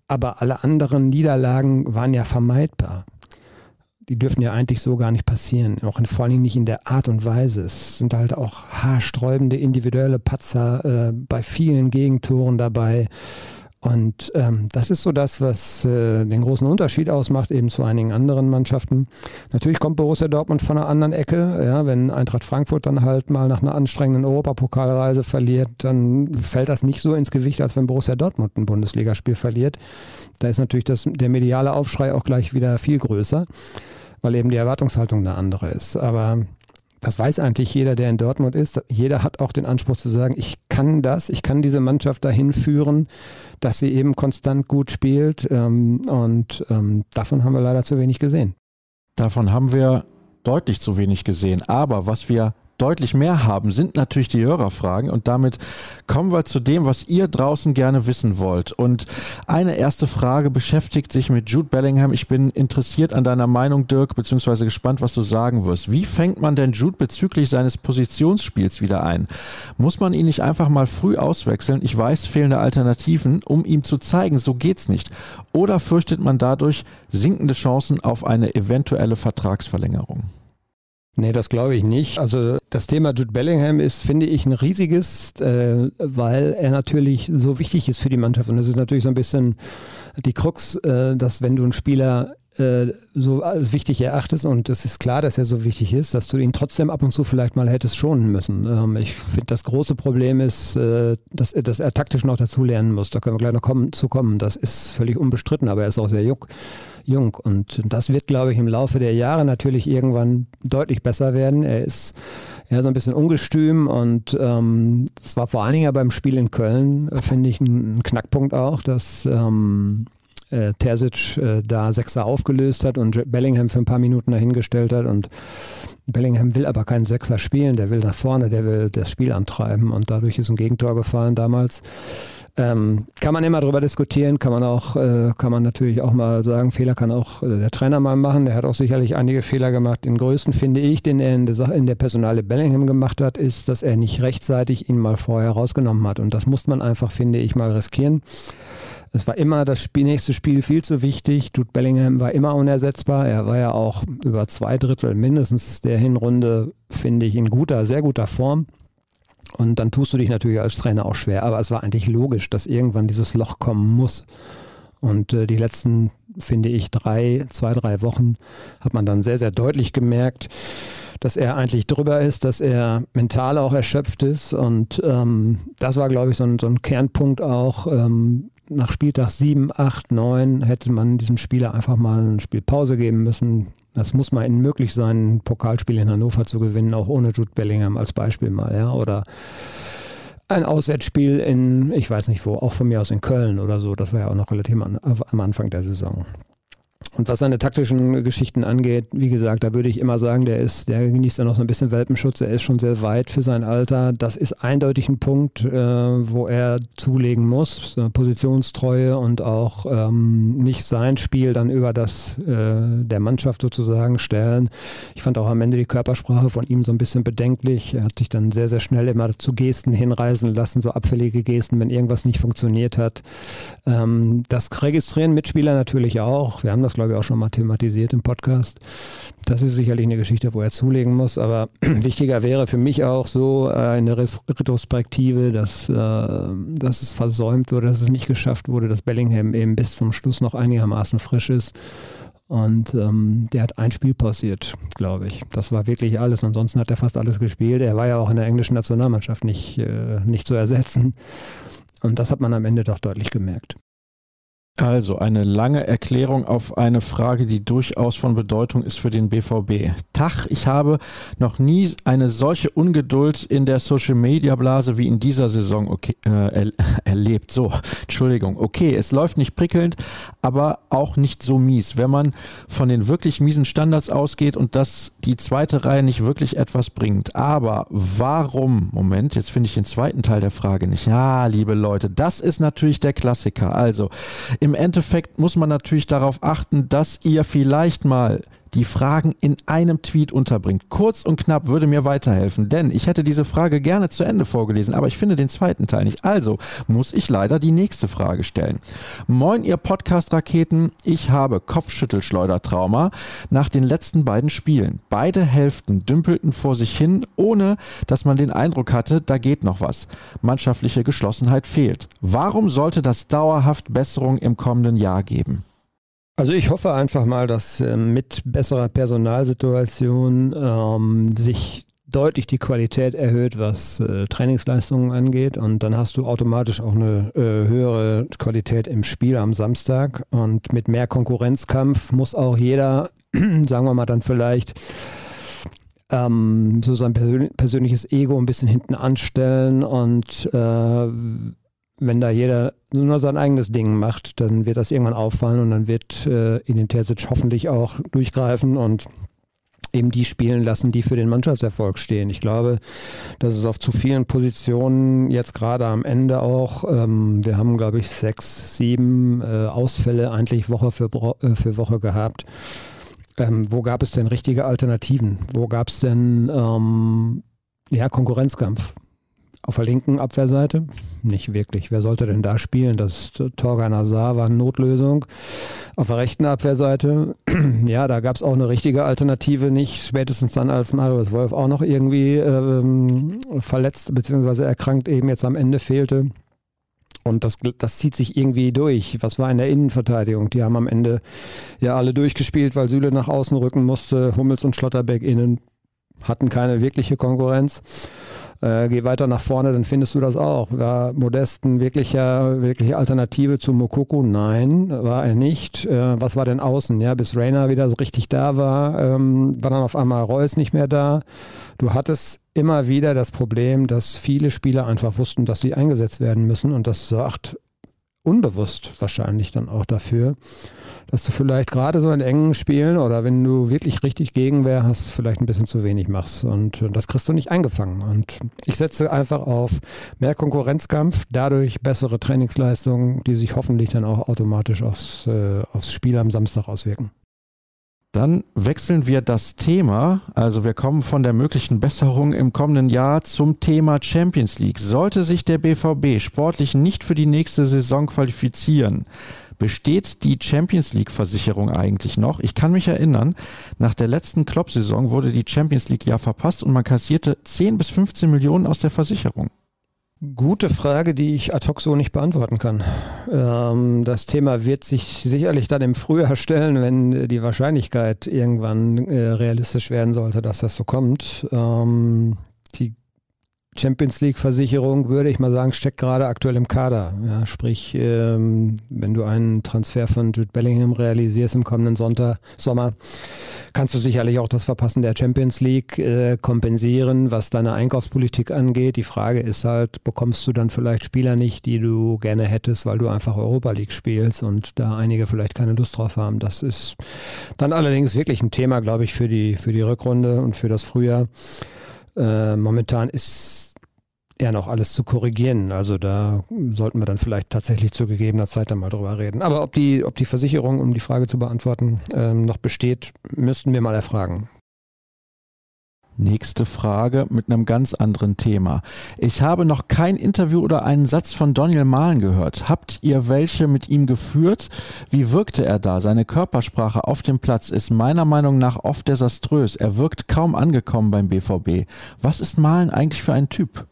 [SPEAKER 2] aber alle anderen Niederlagen waren ja vermeidbar. Die dürfen ja eigentlich so gar nicht passieren. Auch in, vor allen Dingen nicht in der Art und Weise. Es sind halt auch haarsträubende individuelle Patzer äh, bei vielen Gegentoren dabei. Und ähm, das ist so das, was äh, den großen Unterschied ausmacht, eben zu einigen anderen Mannschaften. Natürlich kommt Borussia Dortmund von einer anderen Ecke. Ja, wenn Eintracht Frankfurt dann halt mal nach einer anstrengenden Europapokalreise verliert, dann fällt das nicht so ins Gewicht, als wenn Borussia Dortmund ein Bundesligaspiel verliert. Da ist natürlich das, der mediale Aufschrei auch gleich wieder viel größer, weil eben die Erwartungshaltung eine andere ist. Aber das weiß eigentlich jeder, der in Dortmund ist. Jeder hat auch den Anspruch zu sagen, ich kann das, ich kann diese Mannschaft dahin führen, dass sie eben konstant gut spielt. Ähm, und ähm, davon haben wir leider zu wenig gesehen.
[SPEAKER 1] Davon haben wir deutlich zu wenig gesehen. Aber was wir deutlich mehr haben, sind natürlich die Hörerfragen. Und damit kommen wir zu dem, was ihr draußen gerne wissen wollt. Und eine erste Frage beschäftigt sich mit Jude Bellingham. Ich bin interessiert an deiner Meinung, Dirk, beziehungsweise gespannt, was du sagen wirst. Wie fängt man denn Jude bezüglich seines Positionsspiels wieder ein? Muss man ihn nicht einfach mal früh auswechseln? Ich weiß, fehlende Alternativen, um ihm zu zeigen, so geht's nicht. Oder fürchtet man dadurch sinkende Chancen auf eine eventuelle Vertragsverlängerung?
[SPEAKER 2] Nee, das glaube ich nicht. Also das Thema Jude Bellingham ist, finde ich, ein riesiges, äh, weil er natürlich so wichtig ist für die Mannschaft. Und das ist natürlich so ein bisschen die Krux, äh, dass wenn du einen Spieler äh, so als wichtig erachtest und es ist klar, dass er so wichtig ist, dass du ihn trotzdem ab und zu vielleicht mal hättest schonen müssen. Ähm, ich finde, das große Problem ist, äh, dass, dass, er taktisch noch dazulernen muss. Da können wir gleich noch kommen, zu kommen. Das ist völlig unbestritten, aber er ist auch sehr jung jung. Und das wird, glaube ich, im Laufe der Jahre natürlich irgendwann deutlich besser werden. Er ist ja so ein bisschen ungestüm und ähm, war vor allen Dingen ja beim Spiel in Köln, äh, finde ich, ein Knackpunkt auch, dass ähm, äh, Terzic äh, da Sechser aufgelöst hat und Bellingham für ein paar Minuten dahingestellt hat und Bellingham will aber keinen Sechser spielen, der will nach vorne, der will das Spiel antreiben und dadurch ist ein Gegentor gefallen damals. Ähm, kann man immer darüber diskutieren, kann man auch, äh, kann man natürlich auch mal sagen, Fehler kann auch äh, der Trainer mal machen. Der hat auch sicherlich einige Fehler gemacht. Den größten finde ich, den er in der, in der Personale Bellingham gemacht hat, ist, dass er nicht rechtzeitig ihn mal vorher rausgenommen hat. Und das muss man einfach, finde ich, mal riskieren. Es war immer das Spiel, nächste Spiel viel zu wichtig. Jude Bellingham war immer unersetzbar. Er war ja auch über zwei Drittel mindestens der Hinrunde, finde ich, in guter, sehr guter Form. Und dann tust du dich natürlich als Trainer auch schwer. Aber es war eigentlich logisch, dass irgendwann dieses Loch kommen muss. Und äh, die letzten, finde ich, drei, zwei, drei Wochen hat man dann sehr, sehr deutlich gemerkt, dass er eigentlich drüber ist, dass er mental auch erschöpft ist. Und ähm, das war, glaube ich, so ein, so ein Kernpunkt auch. Ähm, nach Spieltag 7, 8, 9 hätte man diesem Spieler einfach mal eine Spielpause geben müssen. Das muss mal möglich sein, ein Pokalspiel in Hannover zu gewinnen, auch ohne Jude Bellingham als Beispiel mal, ja. Oder ein Auswärtsspiel in, ich weiß nicht wo, auch von mir aus in Köln oder so. Das war ja auch noch relativ am Anfang der Saison. Und was seine taktischen Geschichten angeht, wie gesagt, da würde ich immer sagen, der ist, der genießt ja noch so ein bisschen Welpenschutz, er ist schon sehr weit für sein Alter. Das ist eindeutig ein Punkt, äh, wo er zulegen muss, Positionstreue und auch ähm, nicht sein Spiel dann über das äh, der Mannschaft sozusagen stellen. Ich fand auch am Ende die Körpersprache von ihm so ein bisschen bedenklich. Er hat sich dann sehr, sehr schnell immer zu Gesten hinreisen lassen, so abfällige Gesten, wenn irgendwas nicht funktioniert hat. Ähm, das registrieren Mitspieler natürlich auch. Wir haben das glaube ich, auch schon mal thematisiert im Podcast. Das ist sicherlich eine Geschichte, wo er zulegen muss, aber *clears throat* wichtiger wäre für mich auch so äh, eine Retrospektive, dass, äh, dass es versäumt wurde, dass es nicht geschafft wurde, dass Bellingham eben bis zum Schluss noch einigermaßen frisch ist. Und ähm, der hat ein Spiel passiert, glaube ich. Das war wirklich alles. Ansonsten hat er fast alles gespielt. Er war ja auch in der englischen Nationalmannschaft nicht, äh, nicht zu ersetzen. Und das hat man am Ende doch deutlich gemerkt.
[SPEAKER 1] Also eine lange Erklärung auf eine Frage, die durchaus von Bedeutung ist für den BVB. Tach, ich habe noch nie eine solche Ungeduld in der Social Media Blase wie in dieser Saison okay, äh, er, *laughs* erlebt. So, Entschuldigung. Okay, es läuft nicht prickelnd, aber auch nicht so mies. Wenn man von den wirklich miesen Standards ausgeht und dass die zweite Reihe nicht wirklich etwas bringt. Aber warum? Moment, jetzt finde ich den zweiten Teil der Frage nicht. Ja, liebe Leute, das ist natürlich der Klassiker. Also, im Endeffekt muss man natürlich darauf achten, dass ihr vielleicht mal die Fragen in einem Tweet unterbringt. Kurz und knapp würde mir weiterhelfen, denn ich hätte diese Frage gerne zu Ende vorgelesen, aber ich finde den zweiten Teil nicht. Also muss ich leider die nächste Frage stellen. Moin, ihr Podcast-Raketen. Ich habe Kopfschüttelschleudertrauma nach den letzten beiden Spielen. Beide Hälften dümpelten vor sich hin, ohne dass man den Eindruck hatte, da geht noch was. Mannschaftliche Geschlossenheit fehlt. Warum sollte das dauerhaft Besserung im kommenden Jahr geben?
[SPEAKER 2] Also ich hoffe einfach mal, dass äh, mit besserer Personalsituation ähm, sich deutlich die Qualität erhöht, was äh, Trainingsleistungen angeht. Und dann hast du automatisch auch eine äh, höhere Qualität im Spiel am Samstag. Und mit mehr Konkurrenzkampf muss auch jeder, *clears throat* sagen wir mal dann vielleicht, ähm, so sein persön persönliches Ego ein bisschen hinten anstellen und äh, wenn da jeder nur sein eigenes Ding macht, dann wird das irgendwann auffallen und dann wird äh, Edin Terzic hoffentlich auch durchgreifen und eben die spielen lassen, die für den Mannschaftserfolg stehen. Ich glaube, dass es auf zu vielen Positionen jetzt gerade am Ende auch, ähm, wir haben glaube ich sechs, sieben äh, Ausfälle eigentlich Woche für, äh, für Woche gehabt. Ähm, wo gab es denn richtige Alternativen? Wo gab es denn ähm, ja, Konkurrenzkampf? Auf der linken Abwehrseite nicht wirklich. Wer sollte denn da spielen? Das Torgan Azar war eine Notlösung. Auf der rechten Abwehrseite, *clears throat* ja, da gab es auch eine richtige Alternative nicht. Spätestens dann, als Marius Wolf auch noch irgendwie ähm, verletzt bzw. erkrankt eben jetzt am Ende fehlte. Und das, das zieht sich irgendwie durch. Was war in der Innenverteidigung? Die haben am Ende ja alle durchgespielt, weil Süle nach außen rücken musste. Hummels und Schlotterbeck innen hatten keine wirkliche Konkurrenz. Äh, geh weiter nach vorne, dann findest du das auch. War Modest ein wirklicher, wirkliche Alternative zu Mokoko? Nein, war er nicht. Äh, was war denn außen? Ja, bis Rainer wieder so richtig da war, ähm, war dann auf einmal Reus nicht mehr da. Du hattest immer wieder das Problem, dass viele Spieler einfach wussten, dass sie eingesetzt werden müssen und das sagt unbewusst wahrscheinlich dann auch dafür, dass du vielleicht gerade so in engen Spielen oder wenn du wirklich richtig Gegenwehr hast, vielleicht ein bisschen zu wenig machst. Und das kriegst du nicht eingefangen. Und ich setze einfach auf mehr Konkurrenzkampf, dadurch bessere Trainingsleistungen, die sich hoffentlich dann auch automatisch aufs, äh, aufs Spiel am Samstag auswirken.
[SPEAKER 1] Dann wechseln wir das Thema. Also wir kommen von der möglichen Besserung im kommenden Jahr zum Thema Champions League. Sollte sich der BVB sportlich nicht für die nächste Saison qualifizieren, besteht die Champions League Versicherung eigentlich noch? Ich kann mich erinnern, nach der letzten Klopp-Saison wurde die Champions League ja verpasst und man kassierte 10 bis 15 Millionen aus der Versicherung.
[SPEAKER 2] Gute Frage, die ich ad hoc so nicht beantworten kann. Ähm, das Thema wird sich sicherlich dann im Frühjahr stellen, wenn die Wahrscheinlichkeit irgendwann äh, realistisch werden sollte, dass das so kommt. Ähm, die Champions League-Versicherung, würde ich mal sagen, steckt gerade aktuell im Kader. Ja, sprich, ähm, wenn du einen Transfer von Jude Bellingham realisierst im kommenden Sonntag, Sommer, kannst du sicherlich auch das Verpassen der Champions League äh, kompensieren, was deine Einkaufspolitik angeht. Die Frage ist halt, bekommst du dann vielleicht Spieler nicht, die du gerne hättest, weil du einfach Europa League spielst und da einige vielleicht keine Lust drauf haben. Das ist dann allerdings wirklich ein Thema, glaube ich, für die, für die Rückrunde und für das Frühjahr. Äh, momentan ist eher noch alles zu korrigieren. Also da sollten wir dann vielleicht tatsächlich zu gegebener Zeit dann mal drüber reden. Aber ob die, ob die Versicherung, um die Frage zu beantworten, ähm, noch besteht, müssten wir mal erfragen.
[SPEAKER 1] Nächste Frage mit einem ganz anderen Thema. Ich habe noch kein Interview oder einen Satz von Daniel Mahlen gehört. Habt ihr welche mit ihm geführt? Wie wirkte er da? Seine Körpersprache auf dem Platz ist meiner Meinung nach oft desaströs. Er wirkt kaum angekommen beim BVB. Was ist Mahlen eigentlich für ein Typ?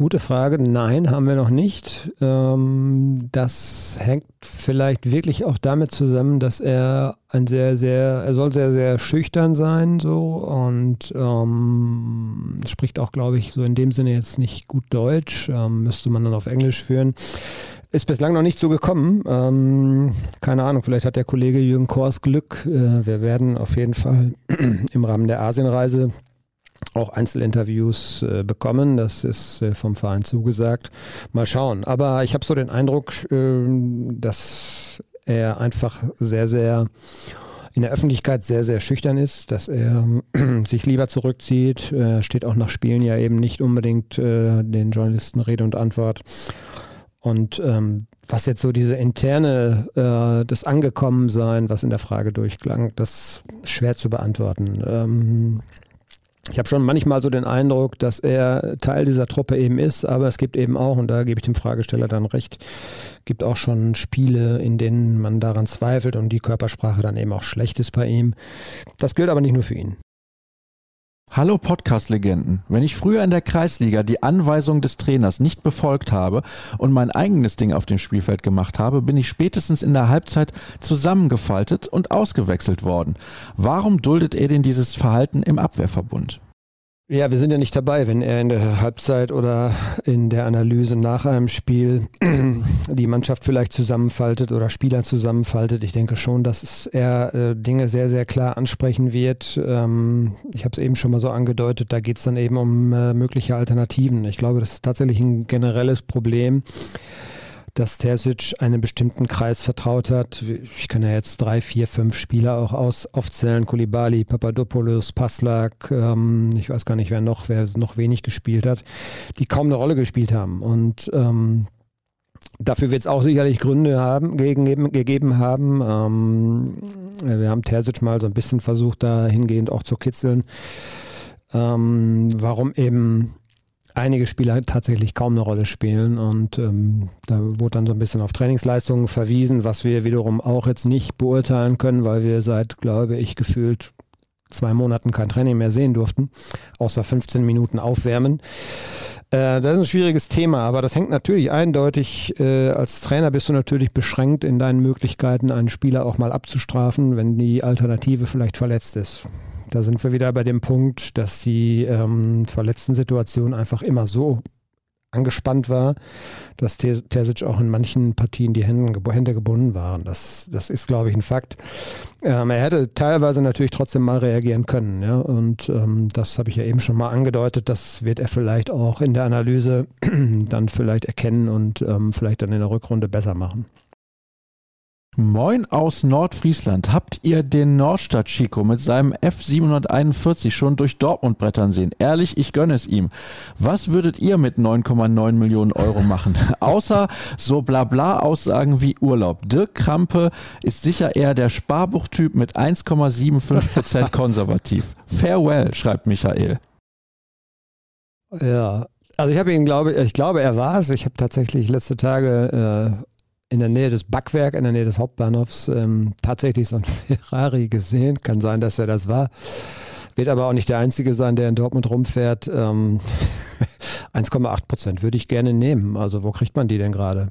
[SPEAKER 2] Gute Frage. Nein, haben wir noch nicht. Ähm, das hängt vielleicht wirklich auch damit zusammen, dass er ein sehr, sehr, er soll sehr, sehr schüchtern sein, so und ähm, spricht auch, glaube ich, so in dem Sinne jetzt nicht gut Deutsch. Ähm, müsste man dann auf Englisch führen. Ist bislang noch nicht so gekommen. Ähm, keine Ahnung, vielleicht hat der Kollege Jürgen Kors Glück. Äh, wir werden auf jeden Fall *clears throat* im Rahmen der Asienreise auch Einzelinterviews äh, bekommen. Das ist äh, vom Verein zugesagt. Mal schauen. Aber ich habe so den Eindruck, äh, dass er einfach sehr, sehr in der Öffentlichkeit sehr, sehr schüchtern ist, dass er *clears throat* sich lieber zurückzieht. Er steht auch nach Spielen ja eben nicht unbedingt äh, den Journalisten Rede und Antwort. Und ähm, was jetzt so diese interne, äh, das Angekommensein, was in der Frage durchklang, das schwer zu beantworten. Ähm, ich habe schon manchmal so den Eindruck, dass er Teil dieser Truppe eben ist, aber es gibt eben auch, und da gebe ich dem Fragesteller dann recht, gibt auch schon Spiele, in denen man daran zweifelt und die Körpersprache dann eben auch schlecht ist bei ihm. Das gilt aber nicht nur für ihn.
[SPEAKER 1] Hallo Podcast-Legenden. Wenn ich früher in der Kreisliga die Anweisung des Trainers nicht befolgt habe und mein eigenes Ding auf dem Spielfeld gemacht habe, bin ich spätestens in der Halbzeit zusammengefaltet und ausgewechselt worden. Warum duldet er denn dieses Verhalten im Abwehrverbund?
[SPEAKER 2] Ja, wir sind ja nicht dabei, wenn er in der Halbzeit oder in der Analyse nach einem Spiel *clears throat* die Mannschaft vielleicht zusammenfaltet oder Spieler zusammenfaltet. Ich denke schon, dass er äh, Dinge sehr, sehr klar ansprechen wird. Ähm, ich habe es eben schon mal so angedeutet, da geht es dann eben um äh, mögliche Alternativen. Ich glaube, das ist tatsächlich ein generelles Problem dass Terzic einen bestimmten Kreis vertraut hat. Ich kann ja jetzt drei, vier, fünf Spieler auch aus, aufzählen. Kulibali, Papadopoulos, Paslak, ähm, ich weiß gar nicht, wer noch, wer noch wenig gespielt hat, die kaum eine Rolle gespielt haben. Und ähm, Dafür wird es auch sicherlich Gründe haben, gegeben, gegeben haben. Ähm, wir haben Terzic mal so ein bisschen versucht, dahingehend auch zu kitzeln. Ähm, warum eben einige Spieler tatsächlich kaum eine Rolle spielen und ähm, da wurde dann so ein bisschen auf Trainingsleistungen verwiesen, was wir wiederum auch jetzt nicht beurteilen können, weil wir seit, glaube ich, gefühlt zwei Monaten kein Training mehr sehen durften, außer 15 Minuten aufwärmen. Äh, das ist ein schwieriges Thema, aber das hängt natürlich eindeutig, äh, als Trainer bist du natürlich beschränkt in deinen Möglichkeiten, einen Spieler auch mal abzustrafen, wenn die Alternative vielleicht verletzt ist. Da sind wir wieder bei dem Punkt, dass die ähm, verletzten Situationen einfach immer so angespannt war, dass Terzic auch in manchen Partien die Hände, Hände gebunden waren. Das, das ist, glaube ich, ein Fakt. Ähm, er hätte teilweise natürlich trotzdem mal reagieren können. Ja? Und ähm, das habe ich ja eben schon mal angedeutet. Das wird er vielleicht auch in der Analyse *clears throat* dann vielleicht erkennen und ähm, vielleicht dann in der Rückrunde besser machen.
[SPEAKER 1] Moin aus Nordfriesland. Habt ihr den Nordstadt Chico mit seinem F741 schon durch Dortmund brettern sehen? Ehrlich, ich gönne es ihm. Was würdet ihr mit 9,9 Millionen Euro machen? *laughs* Außer so blabla Aussagen wie Urlaub. Dirk Krampe ist sicher eher der Sparbuchtyp mit 1,75% *laughs* konservativ. Farewell, schreibt Michael.
[SPEAKER 2] Ja, also ich habe ihn, glaube ich, glaube, er war es. Ich habe tatsächlich letzte Tage äh, in der Nähe des Backwerk, in der Nähe des Hauptbahnhofs, ähm, tatsächlich so ein *laughs* Ferrari gesehen. Kann sein, dass er das war. Wird aber auch nicht der Einzige sein, der in Dortmund rumfährt. Ähm, *laughs* 1,8 Prozent würde ich gerne nehmen. Also wo kriegt man die denn gerade?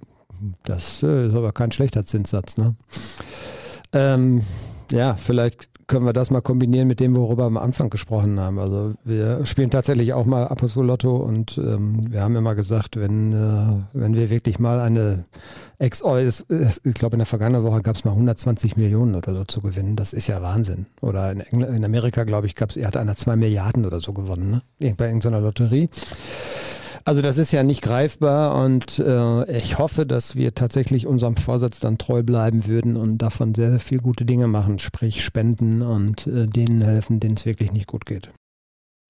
[SPEAKER 2] Das äh, ist aber kein schlechter Zinssatz. Ne? Ähm, ja, vielleicht können wir das mal kombinieren mit dem, worüber wir am Anfang gesprochen haben. Also wir spielen tatsächlich auch mal Apostol-Lotto und ähm, wir haben immer gesagt, wenn, äh, wenn wir wirklich mal eine Ex oh, ich glaube in der vergangenen Woche gab es mal 120 Millionen oder so zu gewinnen. Das ist ja Wahnsinn. Oder in, Engl in Amerika, glaube ich, gab es, er hat einer zwei Milliarden oder so gewonnen, ne? Bei irgendeiner Lotterie. Also das ist ja nicht greifbar und äh, ich hoffe, dass wir tatsächlich unserem Vorsatz dann treu bleiben würden und davon sehr viel gute Dinge machen, sprich spenden und äh, denen helfen, denen es wirklich nicht gut geht.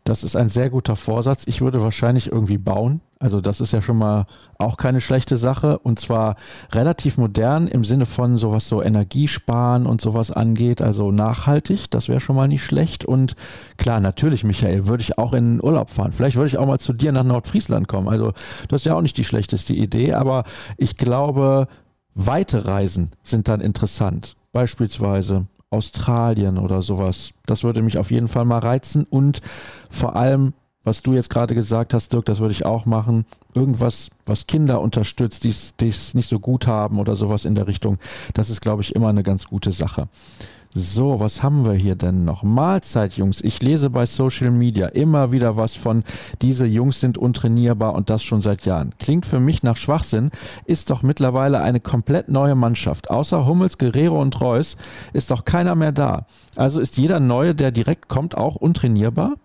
[SPEAKER 1] Das ist ein sehr guter Vorsatz. Ich würde wahrscheinlich irgendwie bauen. Also das ist ja schon mal auch keine schlechte Sache und zwar relativ modern im Sinne von sowas so Energiesparen und sowas angeht, also nachhaltig, das wäre schon mal nicht schlecht und klar, natürlich Michael, würde ich auch in den Urlaub fahren. Vielleicht würde ich auch mal zu dir nach Nordfriesland kommen. Also das ist ja auch nicht die schlechteste Idee, aber ich glaube, weite Reisen sind dann interessant. Beispielsweise Australien oder sowas. Das würde mich auf jeden Fall mal reizen und vor allem, was du jetzt gerade gesagt hast, Dirk, das würde ich auch machen. Irgendwas, was Kinder unterstützt, die es nicht so gut haben oder sowas in der Richtung. Das ist, glaube ich, immer eine ganz gute Sache. So, was haben wir hier denn noch? Mahlzeit, Jungs. Ich lese bei Social Media immer wieder was von, diese Jungs sind untrainierbar und das schon seit Jahren. Klingt für mich nach Schwachsinn, ist doch mittlerweile eine komplett neue Mannschaft. Außer Hummels, Guerrero und Reus ist doch keiner mehr da. Also ist jeder Neue, der direkt kommt, auch untrainierbar?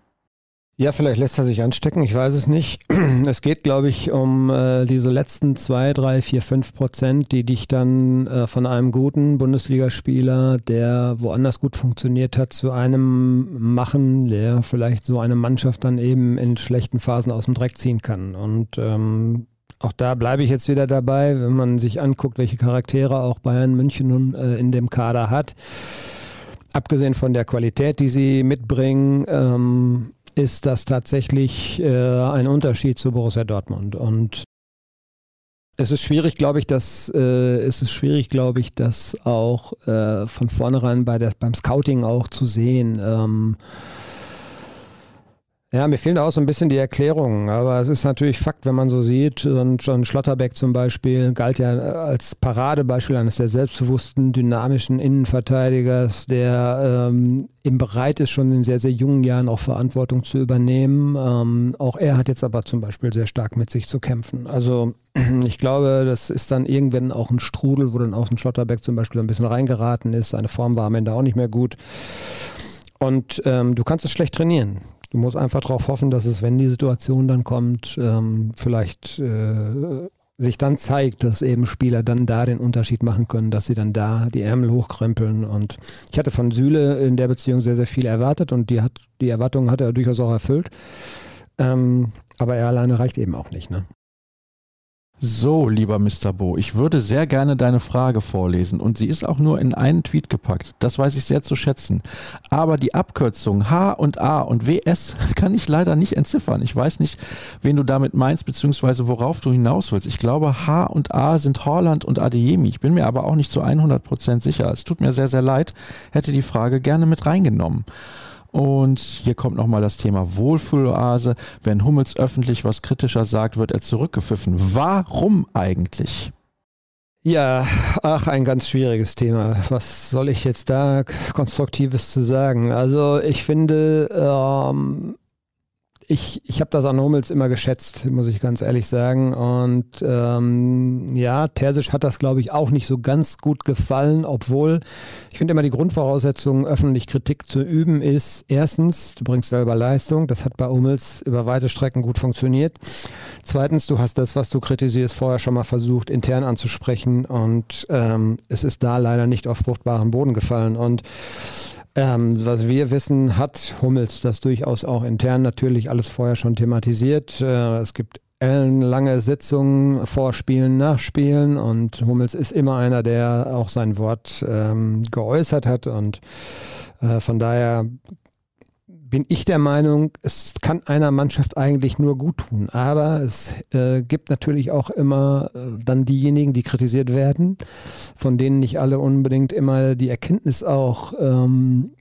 [SPEAKER 2] Ja, vielleicht lässt er sich anstecken, ich weiß es nicht. *clears throat* Es geht, glaube ich, um äh, diese letzten zwei, drei, vier, fünf Prozent, die dich dann äh, von einem guten Bundesligaspieler, der woanders gut funktioniert hat, zu einem machen, der vielleicht so eine Mannschaft dann eben in schlechten Phasen aus dem Dreck ziehen kann. Und ähm, auch da bleibe ich jetzt wieder dabei, wenn man sich anguckt, welche Charaktere auch Bayern München nun äh, in dem Kader hat. Abgesehen von der Qualität, die sie mitbringen, ähm, ist das tatsächlich äh, ein Unterschied zu Borussia Dortmund. Und es ist schwierig, glaube ich, dass äh, es ist schwierig, glaube ich, das auch äh, von vornherein bei der, beim Scouting auch zu sehen. Ähm, ja, mir fehlen da auch so ein bisschen die Erklärungen, aber es ist natürlich Fakt, wenn man so sieht. Und John Schlotterbeck zum Beispiel galt ja als Paradebeispiel eines der selbstbewussten, dynamischen Innenverteidigers, der ähm, eben bereit ist, schon in sehr, sehr jungen Jahren auch Verantwortung zu übernehmen. Ähm, auch er hat jetzt aber zum Beispiel sehr stark mit sich zu kämpfen. Also *clears throat* ich glaube, das ist dann irgendwann auch ein Strudel, wo dann auch ein Schlotterbeck zum Beispiel ein bisschen reingeraten ist. Seine Form war am Ende auch nicht mehr gut. Und ähm, du kannst es schlecht trainieren. Du musst einfach darauf hoffen, dass es, wenn die Situation dann kommt, ähm, vielleicht äh, sich dann zeigt, dass eben Spieler dann da den Unterschied machen können, dass sie dann da die Ärmel hochkrempeln. Und ich hatte von Süle in der Beziehung sehr, sehr viel erwartet und die, hat, die Erwartungen hat er durchaus auch erfüllt. Ähm, aber er alleine reicht eben auch nicht. Ne?
[SPEAKER 1] So, lieber Mr. Bo, ich würde sehr gerne deine Frage vorlesen und sie ist auch nur in einen Tweet gepackt. Das weiß ich sehr zu schätzen. Aber die Abkürzung H und A und WS *laughs* kann ich leider nicht entziffern. Ich weiß nicht, wen du damit meinst, beziehungsweise worauf du hinaus willst. Ich glaube, H und A sind Horland und Adeyemi. Ich bin mir aber auch nicht zu 100 Prozent sicher. Es tut mir sehr, sehr leid. Hätte die Frage gerne mit reingenommen. Und hier kommt nochmal das Thema Wohlfühloase. Wenn Hummels öffentlich was kritischer sagt, wird er zurückgepfiffen. Warum eigentlich?
[SPEAKER 2] Ja, ach, ein ganz schwieriges Thema. Was soll ich jetzt da Konstruktives zu sagen? Also ich finde, ähm, ich, ich habe das an Hummels immer geschätzt, muss ich ganz ehrlich sagen. Und ähm, ja, Terzic hat das, glaube ich, auch nicht so ganz gut gefallen, obwohl ich finde immer die Grundvoraussetzung, öffentlich Kritik zu üben, ist erstens, du bringst selber Leistung, das hat bei Hummels über weite Strecken gut funktioniert. Zweitens, du hast das, was du kritisierst, vorher schon mal versucht, intern anzusprechen und ähm, es ist da leider nicht auf fruchtbaren Boden gefallen. Und ähm, was wir wissen, hat Hummels das durchaus auch intern natürlich alles vorher schon thematisiert. Äh, es gibt lange Sitzungen, Vorspielen, Nachspielen und Hummels ist immer einer, der auch sein Wort ähm, geäußert hat und äh, von daher bin ich der Meinung, es kann einer Mannschaft eigentlich nur gut tun. Aber es äh, gibt natürlich auch immer äh, dann diejenigen, die kritisiert werden, von denen nicht alle unbedingt immer die Erkenntnis auch ähm,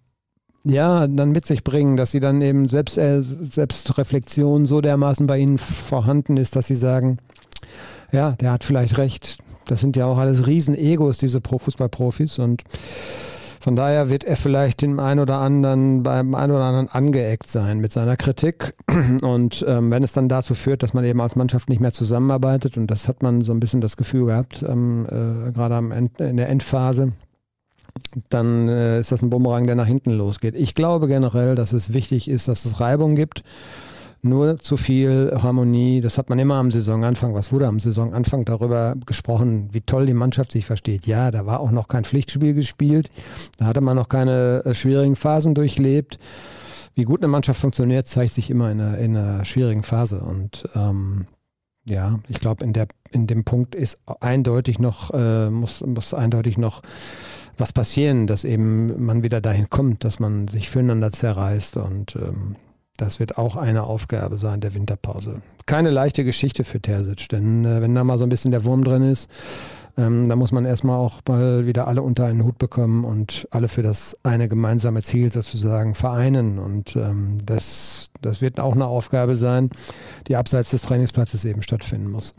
[SPEAKER 2] ja, dann mit sich bringen, dass sie dann eben selbst, äh, Selbstreflexion so dermaßen bei ihnen vorhanden ist, dass sie sagen, ja, der hat vielleicht recht. Das sind ja auch alles Riesen-Egos, diese Pro Fußballprofis und von daher wird er vielleicht dem einen oder anderen beim einen oder anderen angeeckt sein mit seiner Kritik. *clears throat* Und ähm, wenn es dann dazu führt, dass man eben als Mannschaft nicht mehr zusammenarbeitet, und das hat man so ein bisschen das Gefühl gehabt, ähm, äh, gerade am End, in der Endphase, dann äh, ist das ein Bumerang, der nach hinten losgeht. Ich glaube generell, dass es wichtig ist, dass es Reibung gibt nur zu viel Harmonie. Das hat man immer am Saisonanfang. Was wurde am Saisonanfang darüber gesprochen, wie toll die Mannschaft sich versteht? Ja, da war auch noch kein Pflichtspiel gespielt. Da hatte man noch keine äh, schwierigen Phasen durchlebt. Wie gut eine Mannschaft funktioniert, zeigt sich immer in einer, in einer schwierigen Phase. Und ähm, ja, ich glaube, in, in dem Punkt ist eindeutig noch, äh, muss, muss eindeutig noch was passieren, dass eben man wieder dahin kommt, dass man sich füreinander zerreißt und ähm, das wird auch eine Aufgabe sein der Winterpause. Keine leichte Geschichte für Terzic, denn äh, wenn da mal so ein bisschen der Wurm drin ist, ähm, da muss man erstmal auch mal wieder alle unter einen Hut bekommen und alle für das eine gemeinsame Ziel sozusagen vereinen. Und ähm, das, das wird auch eine Aufgabe sein, die abseits des Trainingsplatzes eben stattfinden muss.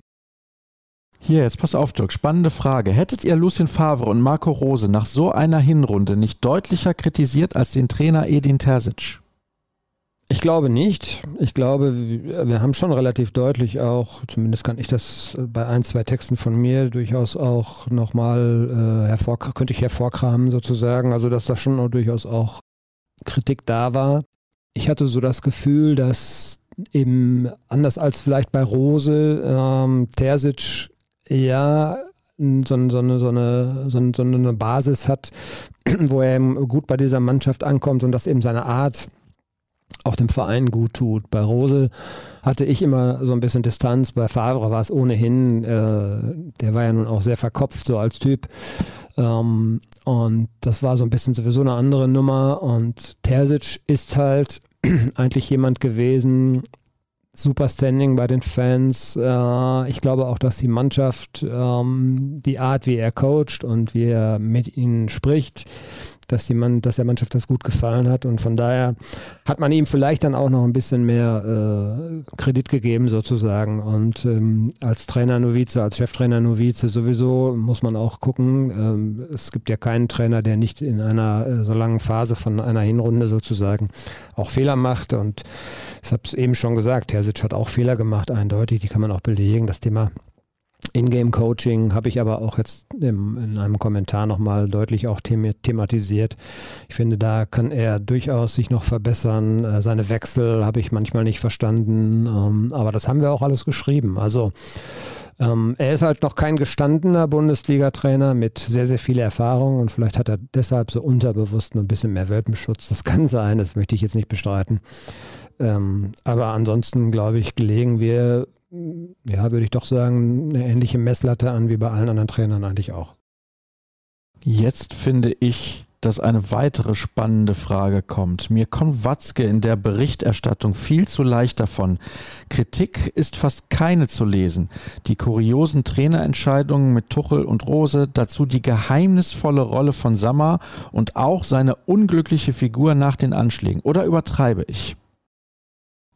[SPEAKER 1] Hier, jetzt pass auf, Dirk. Spannende Frage. Hättet ihr Lucien Favre und Marco Rose nach so einer Hinrunde nicht deutlicher kritisiert als den Trainer Edin Terzic?
[SPEAKER 2] Ich glaube nicht. Ich glaube, wir haben schon relativ deutlich auch, zumindest kann ich das bei ein, zwei Texten von mir durchaus auch nochmal äh, hervor, könnte ich hervorkramen sozusagen. Also, dass da schon auch durchaus auch Kritik da war. Ich hatte so das Gefühl, dass eben anders als vielleicht bei Rose, ähm, Terzic ja so, so, eine, so, eine, so, eine, so eine Basis hat, *clears throat* wo er eben gut bei dieser Mannschaft ankommt und dass eben seine Art auch dem Verein gut tut. Bei Rose hatte ich immer so ein bisschen Distanz, bei Favre war es ohnehin, äh, der war ja nun auch sehr verkopft so als Typ. Ähm, und das war so ein bisschen sowieso eine andere Nummer. Und Terzic ist halt *clears throat* eigentlich jemand gewesen, super Standing bei den Fans. Äh, ich glaube auch, dass die Mannschaft, ähm, die Art, wie er coacht und wie er mit ihnen spricht, dass, die Mann, dass der Mannschaft das gut gefallen hat. Und von daher hat man ihm vielleicht dann auch noch ein bisschen mehr äh, Kredit gegeben sozusagen. Und ähm, als Trainer Novize, als Cheftrainer Novize sowieso muss man auch gucken. Ähm, es gibt ja keinen Trainer, der nicht in einer äh, so langen Phase von einer Hinrunde sozusagen auch Fehler macht. Und ich habe es eben schon gesagt, Terzic hat auch Fehler gemacht, eindeutig. Die kann man auch belegen. Das Thema Ingame-Coaching habe ich aber auch jetzt im, in einem Kommentar nochmal deutlich auch thematisiert. Ich finde, da kann er durchaus sich noch verbessern. Äh, seine Wechsel habe ich manchmal nicht verstanden, ähm, aber das haben wir auch alles geschrieben. Also ähm, er ist halt noch kein gestandener Bundesliga-Trainer mit sehr, sehr viel Erfahrung und vielleicht hat er deshalb so unterbewusst ein bisschen mehr Welpenschutz. Das kann sein, das möchte ich jetzt nicht bestreiten. Ähm, aber ansonsten, glaube ich, gelegen wir ja, würde ich doch sagen, eine ähnliche Messlatte an wie bei allen anderen Trainern eigentlich auch.
[SPEAKER 1] Jetzt finde ich, dass eine weitere spannende Frage kommt. Mir kommt Watzke in der Berichterstattung viel zu leicht davon. Kritik ist fast keine zu lesen. Die kuriosen Trainerentscheidungen mit Tuchel und Rose, dazu die geheimnisvolle Rolle von Sammer und auch seine unglückliche Figur nach den Anschlägen. Oder übertreibe ich?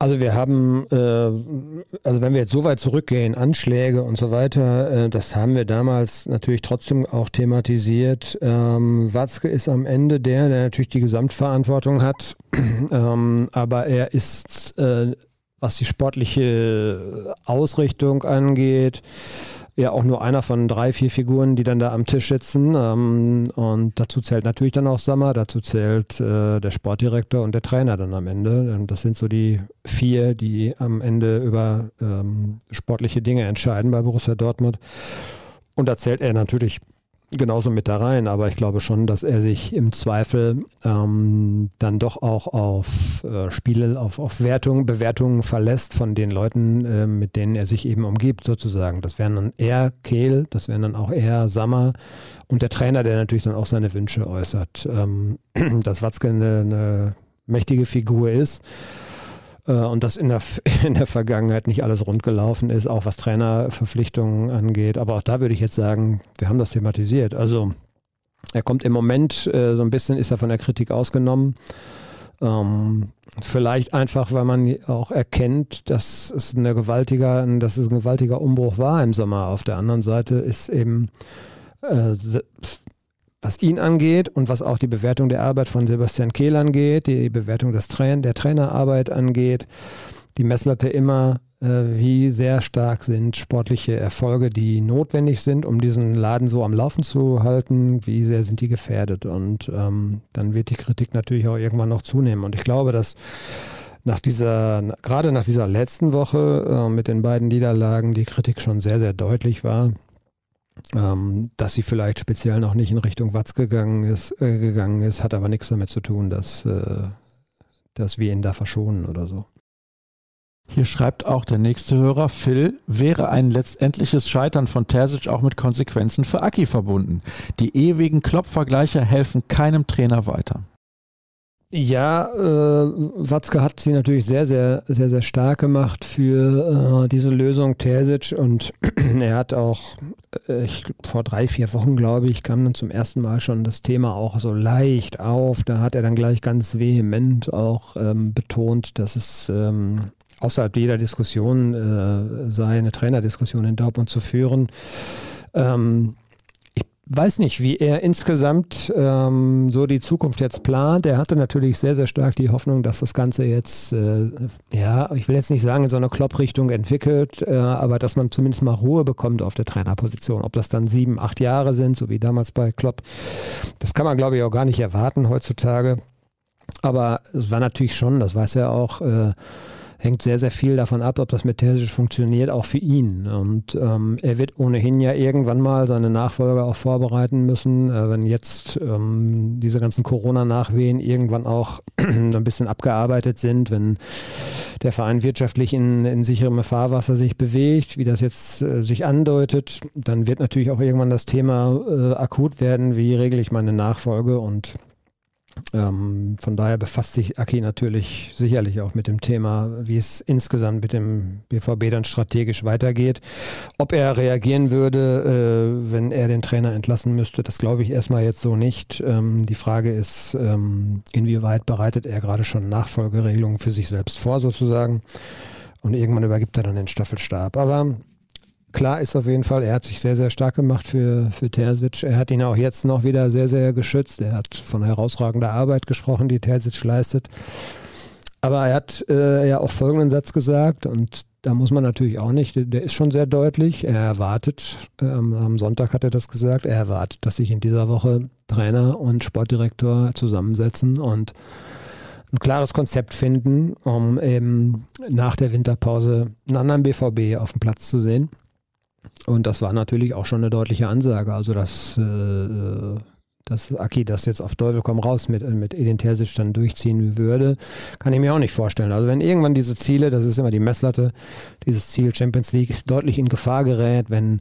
[SPEAKER 2] Also wir haben, äh, also wenn wir jetzt so weit zurückgehen, Anschläge und so weiter, äh, das haben wir damals natürlich trotzdem auch thematisiert. Ähm, Watzke ist am Ende der, der natürlich die Gesamtverantwortung hat, *clears throat* ähm, aber er ist äh, was die sportliche Ausrichtung angeht, ja auch nur einer von drei, vier Figuren, die dann da am Tisch sitzen. Ähm, und dazu zählt natürlich dann auch Sammer, dazu zählt äh, der Sportdirektor und der Trainer dann am Ende. Ähm, das sind so die vier, die am Ende über ähm, sportliche Dinge entscheiden bei Borussia Dortmund. Und da zählt er natürlich genauso mit da rein, aber ich glaube schon, dass er sich im Zweifel ähm, dann doch auch auf äh, Spiele, auf, auf Wertungen, Bewertungen verlässt von den Leuten, äh, mit denen er sich eben umgibt, sozusagen. Das wären dann eher Kehl, das wären dann auch eher Sammer und der Trainer, der natürlich dann auch seine Wünsche äußert. Ähm, *clears throat* dass Watzke eine, eine mächtige Figur ist und dass in der, *laughs* in der Vergangenheit nicht alles rund gelaufen ist, auch was Trainerverpflichtungen angeht. Aber auch da würde ich jetzt sagen, wir haben das thematisiert. Also er kommt im Moment äh, so ein bisschen, ist er von der Kritik ausgenommen. Ähm, vielleicht einfach, weil man auch erkennt, dass es eine gewaltiger, dass es ein gewaltiger Umbruch war im Sommer. Auf der anderen Seite ist eben äh, was ihn angeht und was auch die Bewertung der Arbeit von Sebastian Kehl angeht, die Bewertung des Train der Trainerarbeit angeht, die Messlatte immer, äh, wie sehr stark sind sportliche Erfolge, die notwendig sind, um diesen Laden so am Laufen zu halten, wie sehr sind die gefährdet. Und ähm, dann wird die Kritik natürlich auch irgendwann noch zunehmen. Und ich glaube, dass nach dieser, gerade nach dieser letzten Woche äh, mit den beiden Niederlagen, die Kritik schon sehr, sehr deutlich war ähm, dass sie vielleicht speziell noch nicht in Richtung Watz gegangen ist, äh, gegangen ist, hat aber nichts damit zu tun, dass, äh, dass wir ihn da verschonen oder so.
[SPEAKER 1] Hier schreibt auch der nächste Hörer, Phil, wäre ein letztendliches Scheitern von Terzic auch mit Konsequenzen für Aki verbunden. Die ewigen Klopfvergleiche helfen keinem Trainer weiter.
[SPEAKER 2] Ja, äh, Watzke hat sie natürlich sehr, sehr, sehr, sehr stark gemacht für äh, diese Lösung Terzic und *clears throat* er hat auch, äh, ich, vor drei, vier Wochen, glaube ich, kam dann zum ersten Mal schon das Thema auch so leicht auf. Da hat er dann gleich ganz vehement auch ähm, betont, dass es ähm, außerhalb jeder Diskussion äh, sei, eine Trainerdiskussion in Dortmund zu führen. Ähm, weiß nicht, wie er insgesamt ähm, so die Zukunft jetzt plant. Er hatte natürlich sehr, sehr stark die Hoffnung, dass das Ganze jetzt, äh, ja, ich will jetzt nicht sagen, in so eine Klopp-Richtung entwickelt, äh, aber dass man zumindest mal Ruhe bekommt auf der Trainerposition. Ob das dann sieben, acht Jahre sind, so wie damals bei Klopp, das kann man, glaube ich, auch gar nicht erwarten heutzutage. Aber es war natürlich schon, das weiß er auch, äh, hängt sehr, sehr viel davon ab, ob das mit Terzic funktioniert, auch für ihn. Und ähm, er wird ohnehin ja irgendwann mal seine Nachfolger auch vorbereiten müssen, äh, wenn jetzt ähm, diese ganzen Corona-Nachwehen irgendwann auch *clears throat* ein bisschen abgearbeitet sind, wenn der Verein wirtschaftlich in, in sicherem Fahrwasser sich bewegt, wie das jetzt äh, sich andeutet, dann wird natürlich auch irgendwann das Thema äh, akut werden, wie regle ich meine Nachfolge und ähm, von daher befasst sich Aki natürlich sicherlich auch mit dem Thema, wie es insgesamt mit dem BVB dann strategisch weitergeht. Ob er reagieren würde, äh, wenn er den Trainer entlassen müsste, das glaube ich erstmal jetzt so nicht. Ähm, die Frage ist, ähm, inwieweit bereitet er gerade schon Nachfolgeregelungen für sich selbst vor sozusagen. Und irgendwann übergibt er dann den Staffelstab. Aber klar ist auf jeden Fall, er hat sich sehr, sehr stark gemacht für, für Terzic. Er hat ihn auch jetzt noch wieder sehr, sehr geschützt. Er hat von herausragender Arbeit gesprochen, die Terzic leistet. Aber er hat äh, ja auch folgenden Satz gesagt und da muss man natürlich auch nicht, der ist schon sehr deutlich. Er erwartet, ähm, am Sonntag hat er das gesagt, er erwartet, dass sich in dieser Woche Trainer und Sportdirektor zusammensetzen und ein klares Konzept finden, um eben nach der Winterpause einen anderen BVB auf dem Platz zu sehen. Und das war natürlich auch schon eine deutliche Ansage. Also, dass, äh, dass Aki das jetzt auf Teufel komm raus mit, mit Edin Terzic dann durchziehen würde, kann ich mir auch nicht vorstellen. Also, wenn irgendwann diese Ziele, das ist immer die Messlatte, dieses Ziel Champions League deutlich in Gefahr gerät, wenn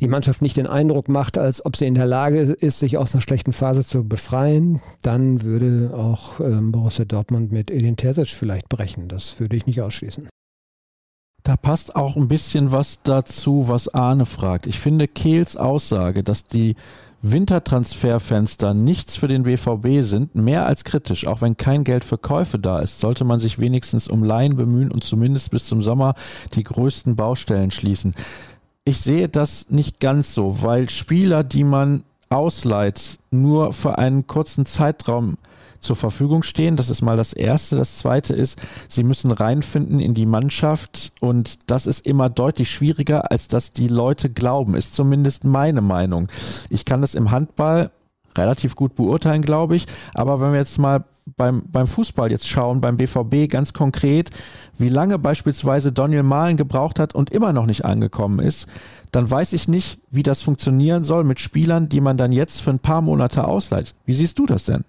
[SPEAKER 2] die Mannschaft nicht den Eindruck macht, als ob sie in der Lage ist, sich aus einer schlechten Phase zu befreien, dann würde auch ähm, Borussia Dortmund mit Edin Terzic vielleicht brechen. Das würde ich nicht ausschließen.
[SPEAKER 1] Da passt auch ein bisschen was dazu, was Arne fragt. Ich finde Kehls Aussage, dass die Wintertransferfenster nichts für den BVB sind, mehr als kritisch. Auch wenn kein Geld für Käufe da ist, sollte man sich wenigstens um Laien bemühen und zumindest bis zum Sommer die größten Baustellen schließen. Ich sehe das nicht ganz so, weil Spieler, die man ausleiht, nur für einen kurzen Zeitraum zur Verfügung stehen. Das ist mal das Erste. Das Zweite ist, sie müssen reinfinden in die Mannschaft und das ist immer deutlich schwieriger, als dass die Leute glauben, ist zumindest meine Meinung. Ich kann das im Handball relativ gut beurteilen, glaube ich. Aber wenn wir jetzt mal beim, beim Fußball jetzt schauen, beim BVB ganz konkret, wie lange beispielsweise Daniel Mahlen gebraucht hat und immer noch nicht angekommen ist, dann weiß ich nicht, wie das funktionieren soll mit Spielern, die man dann jetzt für ein paar Monate ausleiht. Wie siehst du das denn?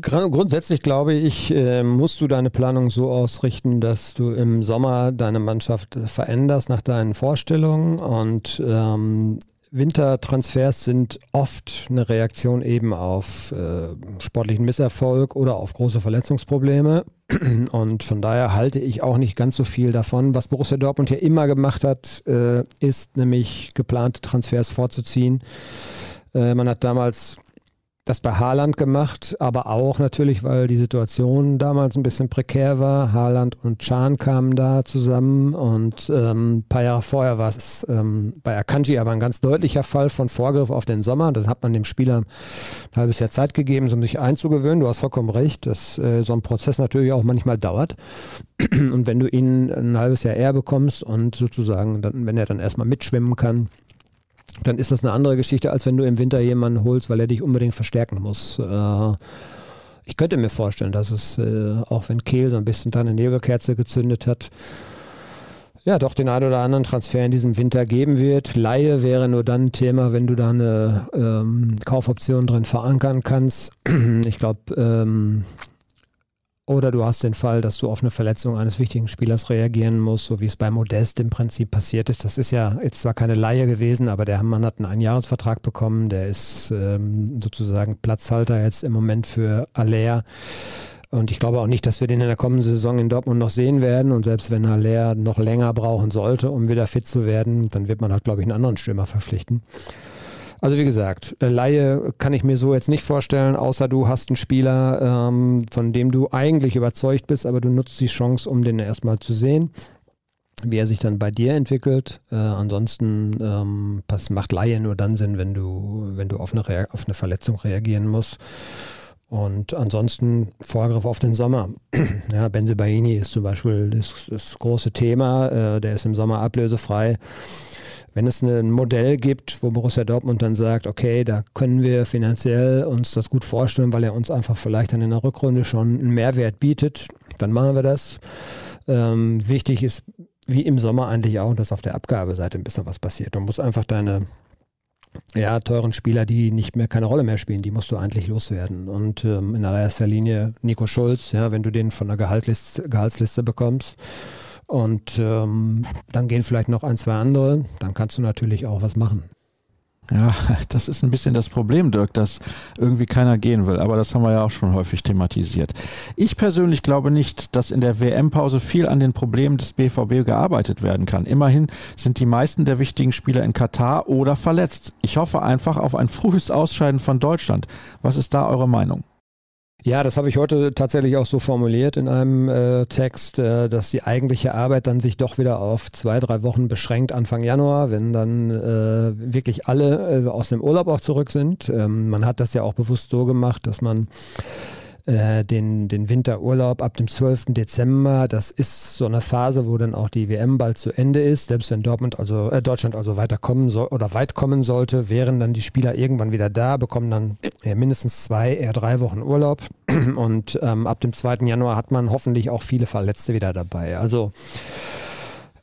[SPEAKER 2] Grundsätzlich glaube ich, äh, musst du deine Planung so ausrichten, dass du im Sommer deine Mannschaft veränderst nach deinen Vorstellungen und ähm, Wintertransfers sind oft eine Reaktion eben auf äh, sportlichen Misserfolg oder auf große Verletzungsprobleme. *clears throat* Und von daher halte ich auch nicht ganz so viel davon. Was Borussia Dortmund ja immer gemacht hat, äh, ist nämlich geplante Transfers vorzuziehen. Äh, man hat damals das bei Haaland gemacht, aber auch natürlich, weil die Situation damals ein bisschen prekär war. Haaland und Chan kamen da zusammen und ähm, ein paar Jahre vorher war es ähm, bei Akanji aber ein ganz deutlicher Fall von Vorgriff auf den Sommer. Dann hat man dem Spieler ein halbes Jahr Zeit gegeben, um sich einzugewöhnen. Du hast vollkommen recht, dass äh, so ein Prozess natürlich auch manchmal dauert. Und wenn du ihn ein halbes Jahr eher bekommst und sozusagen, dann, wenn er dann erstmal mitschwimmen kann, dann ist das eine andere Geschichte, als wenn du im Winter jemanden holst, weil er dich unbedingt verstärken muss. Äh, ich könnte mir vorstellen, dass es, äh, auch wenn Kehl so ein bisschen da eine Nebelkerze gezündet hat, ja, doch den einen oder anderen Transfer in diesem Winter geben wird. Laie wäre nur dann ein Thema, wenn du da eine ähm, Kaufoption drin verankern kannst. *clears throat* Ich glaube, ähm, oder du hast den Fall, dass du auf eine Verletzung eines wichtigen Spielers reagieren musst, so wie es bei Modest im Prinzip passiert ist. Das ist ja jetzt zwar keine Laie gewesen, aber der Mann hat einen Einjahresvertrag bekommen. Der ist ähm, sozusagen Platzhalter jetzt im Moment für Aller. Und ich glaube auch nicht, dass wir den in der kommenden Saison in Dortmund noch sehen werden. Und selbst wenn Aller noch länger brauchen sollte, um wieder fit zu werden, dann wird man halt, glaube ich, einen anderen Stürmer verpflichten. Also wie gesagt, äh, Laie kann ich mir so jetzt nicht vorstellen, außer du hast einen Spieler, ähm, von dem du eigentlich überzeugt bist, aber du nutzt die Chance, um den erstmal zu sehen wie er sich dann bei dir entwickelt. Äh, ansonsten ähm, pass, macht Laie nur dann Sinn, wenn du, wenn du auf eine, auf eine Verletzung reagieren musst. Und ansonsten Vorgriff auf den Sommer. *clears throat* ja, Benze Baini ist zum Beispiel das, das große Thema. Äh, der ist im Sommer ablösefrei. Wenn es ein Modell gibt, wo Borussia Dortmund dann sagt, okay, da können wir finanziell uns das gut vorstellen, weil er uns einfach vielleicht dann in der Rückrunde schon einen Mehrwert bietet, dann machen wir das. Ähm, wichtig ist, wie im Sommer eigentlich auch, dass auf der Abgabeseite ein bisschen was passiert. Du musst einfach deine ja, teuren Spieler, die nicht mehr keine Rolle mehr spielen, die musst du eigentlich loswerden. Und ähm, in allererster Linie Nico Schulz, ja, wenn du den von der Gehaltsliste, Gehaltsliste bekommst, und ähm, dann gehen vielleicht noch ein, zwei andere. Dann kannst du natürlich auch was machen.
[SPEAKER 1] Ja, *laughs* das ist ein bisschen das Problem, Dirk, dass irgendwie keiner gehen will. Aber das haben wir ja auch schon häufig thematisiert. Ich persönlich glaube nicht, dass in der WM-Pause viel an den Problemen des BVB gearbeitet werden kann. Immerhin sind die meisten der wichtigen Spieler in Katar oder verletzt. Ich hoffe einfach auf ein frühes Ausscheiden von Deutschland. Was ist da eure Meinung?
[SPEAKER 2] Ja, das habe ich heute tatsächlich auch so formuliert in einem äh, Text, äh, dass die eigentliche Arbeit dann sich doch wieder auf zwei, drei Wochen beschränkt Anfang Januar, wenn dann äh, wirklich alle äh, aus dem Urlaub auch zurück sind. Ähm, man hat das ja auch bewusst so gemacht, dass man äh, den, den Winterurlaub ab dem 12. Dezember. Das ist so eine Phase, wo dann auch die WM bald zu Ende ist. Selbst wenn Dortmund also, äh, Deutschland also weiterkommen soll oder weit kommen sollte, wären dann die Spieler irgendwann wieder da, bekommen dann äh, mindestens zwei, eher drei Wochen Urlaub. *clears throat* Und ähm, ab dem 2. Januar hat man hoffentlich auch viele Verletzte wieder dabei. Also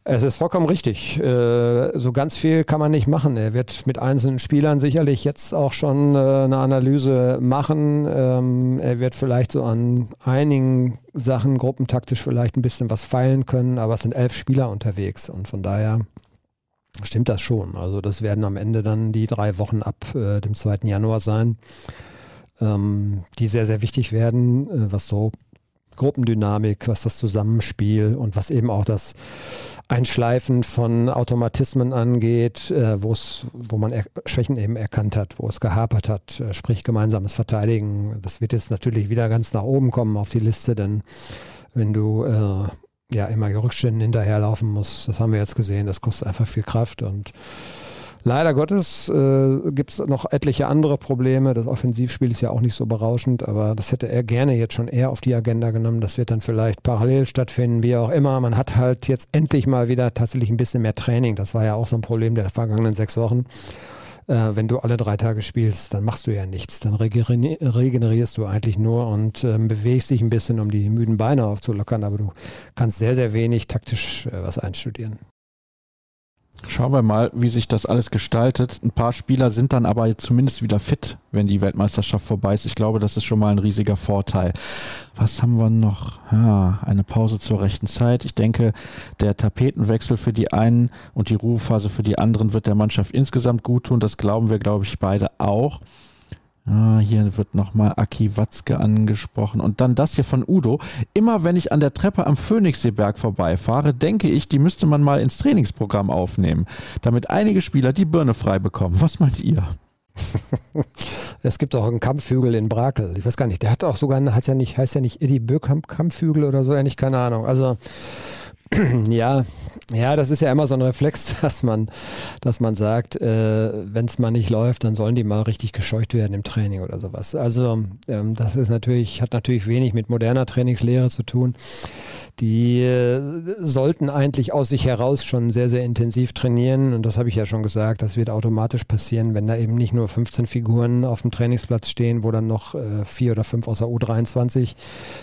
[SPEAKER 2] es ist vollkommen richtig. Äh, so ganz viel kann man nicht machen. Er wird mit einzelnen Spielern sicherlich jetzt auch schon äh, eine Analyse machen. Ähm, er wird vielleicht so an einigen Sachen gruppentaktisch vielleicht ein bisschen was feilen können, aber es sind elf Spieler unterwegs und von daher stimmt das schon. Also das werden am Ende dann die drei Wochen ab äh, dem 2. Januar sein, ähm, die sehr, sehr wichtig werden, was so Gruppendynamik, was das Zusammenspiel und was eben auch das Einschleifen von Automatismen angeht, äh, wo es, wo man er Schwächen eben erkannt hat, wo es gehapert hat, äh, sprich gemeinsames Verteidigen. Das wird jetzt natürlich wieder ganz nach oben kommen auf die Liste, denn wenn du äh, ja immer Rückständen hinterherlaufen musst, das haben wir jetzt gesehen, das kostet einfach viel Kraft und Leider Gottes äh, gibt es noch etliche andere Probleme. Das Offensivspiel ist ja auch nicht so berauschend, aber das hätte er gerne jetzt schon eher auf die Agenda genommen. Das wird dann vielleicht parallel stattfinden, wie auch immer. Man hat halt jetzt endlich mal wieder tatsächlich ein bisschen mehr Training. Das war ja auch so ein Problem der vergangenen sechs Wochen. Äh, wenn du alle drei Tage spielst, dann machst du ja nichts. Dann regenerierst du eigentlich nur und äh, bewegst dich ein bisschen, um die müden Beine aufzulockern, aber du kannst sehr, sehr wenig taktisch äh, was einstudieren.
[SPEAKER 1] Schauen wir mal, wie sich das alles gestaltet. Ein paar Spieler sind dann aber zumindest wieder fit, wenn die Weltmeisterschaft vorbei ist. Ich glaube, das ist schon mal ein riesiger Vorteil. Was haben wir noch? Ja, eine Pause zur rechten Zeit. Ich denke, der Tapetenwechsel für die einen und die Ruhephase für die anderen wird der Mannschaft insgesamt gut tun. Das glauben wir, glaube ich, beide auch. Ah, hier wird nochmal Aki Watzke angesprochen. Und dann das hier von Udo. Immer wenn ich an der Treppe am Phoenixseeberg vorbeifahre, denke ich, die müsste man mal ins Trainingsprogramm aufnehmen, damit einige Spieler die Birne frei bekommen. Was meint ihr? *laughs*
[SPEAKER 2] es gibt auch einen Kampfhügel in Brakel. Ich weiß gar nicht, der hat auch sogar, hat ja nicht, heißt ja nicht Eddie Böckamp Kampfhügel oder so, ja nicht, keine Ahnung. Also *clears throat* ja, ja, das ist ja immer so ein Reflex, *laughs* dass man, dass man sagt, äh, wenn es mal nicht läuft, dann sollen die mal richtig gescheucht werden im Training oder sowas. Also ähm, das ist natürlich, hat natürlich wenig mit moderner Trainingslehre zu tun. Die äh, sollten eigentlich aus sich heraus schon sehr, sehr intensiv trainieren. Und das habe ich ja schon gesagt, das wird automatisch passieren, wenn da eben nicht nur 15 Figuren auf dem Trainingsplatz stehen, wo dann noch äh, vier oder fünf aus der U23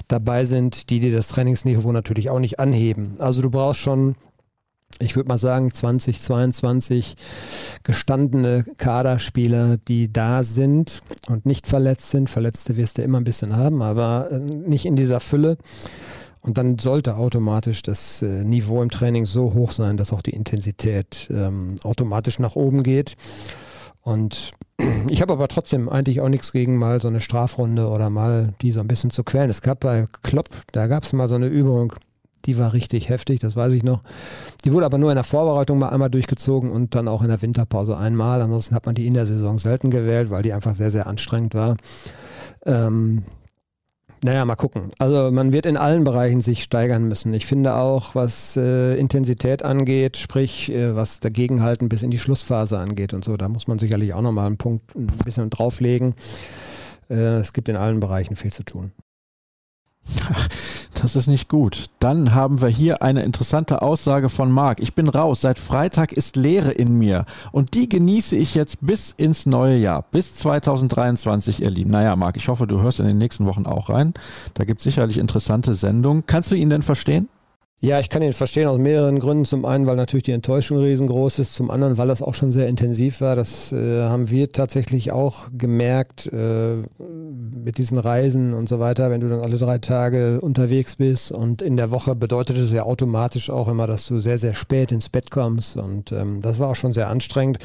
[SPEAKER 2] dabei sind, die dir das Trainingsniveau natürlich auch nicht anheben. Also du brauchst schon ich würde mal sagen, 20, 22 gestandene Kaderspieler, die da sind und nicht verletzt sind. Verletzte wirst du immer ein bisschen haben, aber äh, nicht in dieser Fülle. Und dann sollte automatisch das äh, Niveau im Training so hoch sein, dass auch die Intensität ähm, automatisch nach oben geht. Und *clears throat* ich habe aber trotzdem eigentlich auch nichts gegen mal so eine Strafrunde oder mal die so ein bisschen zu quälen. Es gab bei Klopp, da gab es mal so eine Übung, die war richtig heftig, das weiß ich noch. Die wurde aber nur in der Vorbereitung mal einmal durchgezogen und dann auch in der Winterpause einmal. Ansonsten hat man die in der Saison selten gewählt, weil die einfach sehr, sehr anstrengend war. Ähm, naja, mal gucken. Also man wird in allen Bereichen sich steigern müssen. Ich finde auch, was äh, Intensität angeht, sprich äh, was Dagegenhalten bis in die Schlussphase angeht und so, da muss man sicherlich auch nochmal einen Punkt ein bisschen drauflegen. Äh, es gibt in allen Bereichen viel zu tun. *laughs*
[SPEAKER 1] Das ist nicht gut. Dann haben wir hier eine interessante Aussage von Marc. Ich bin raus. Seit Freitag ist Leere in mir. Und die genieße ich jetzt bis ins neue Jahr. Bis 2023, ihr Lieben. Naja, Marc, ich hoffe, du hörst in den nächsten Wochen auch rein. Da gibt es sicherlich interessante Sendungen. Kannst du ihn denn verstehen?
[SPEAKER 2] Ja, ich kann ihn verstehen aus mehreren Gründen. Zum einen, weil natürlich die Enttäuschung riesengroß ist. Zum anderen, weil das auch schon sehr intensiv war. Das äh, haben wir tatsächlich auch gemerkt äh, mit diesen Reisen und so weiter. Wenn du dann alle drei Tage unterwegs bist und in der Woche bedeutet es ja automatisch auch immer, dass du sehr, sehr spät ins Bett kommst. Und ähm, das war auch schon sehr anstrengend.